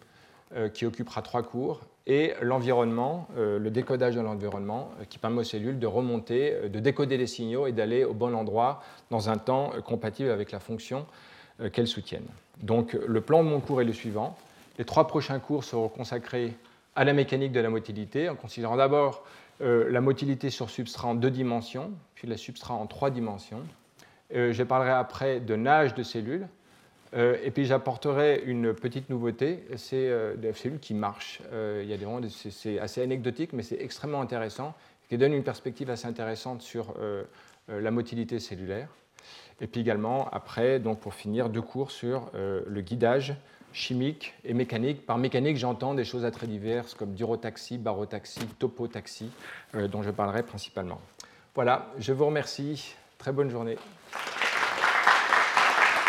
euh, qui occupera trois cours, et l'environnement, euh, le décodage de l'environnement, qui permet aux cellules de remonter, de décoder les signaux et d'aller au bon endroit dans un temps compatible avec la fonction qu'elles soutiennent. Donc le plan de mon cours est le suivant. Les trois prochains cours seront consacrés à la mécanique de la motilité, en considérant d'abord euh, la motilité sur substrat en deux dimensions, puis la substrat en trois dimensions. Euh, je parlerai après de nage de cellules, euh, et puis j'apporterai une petite nouveauté, c'est des cellules qui marchent. il y a des c'est assez anecdotique, mais c'est extrêmement intéressant, qui donne une perspective assez intéressante sur la motilité cellulaire. Et puis également, après, donc pour finir, deux cours sur le guidage chimique et mécanique. Par mécanique, j'entends des choses très diverses comme durotaxie, barotaxie, topotaxie, euh, dont je parlerai principalement. Voilà, je vous remercie. Très bonne journée.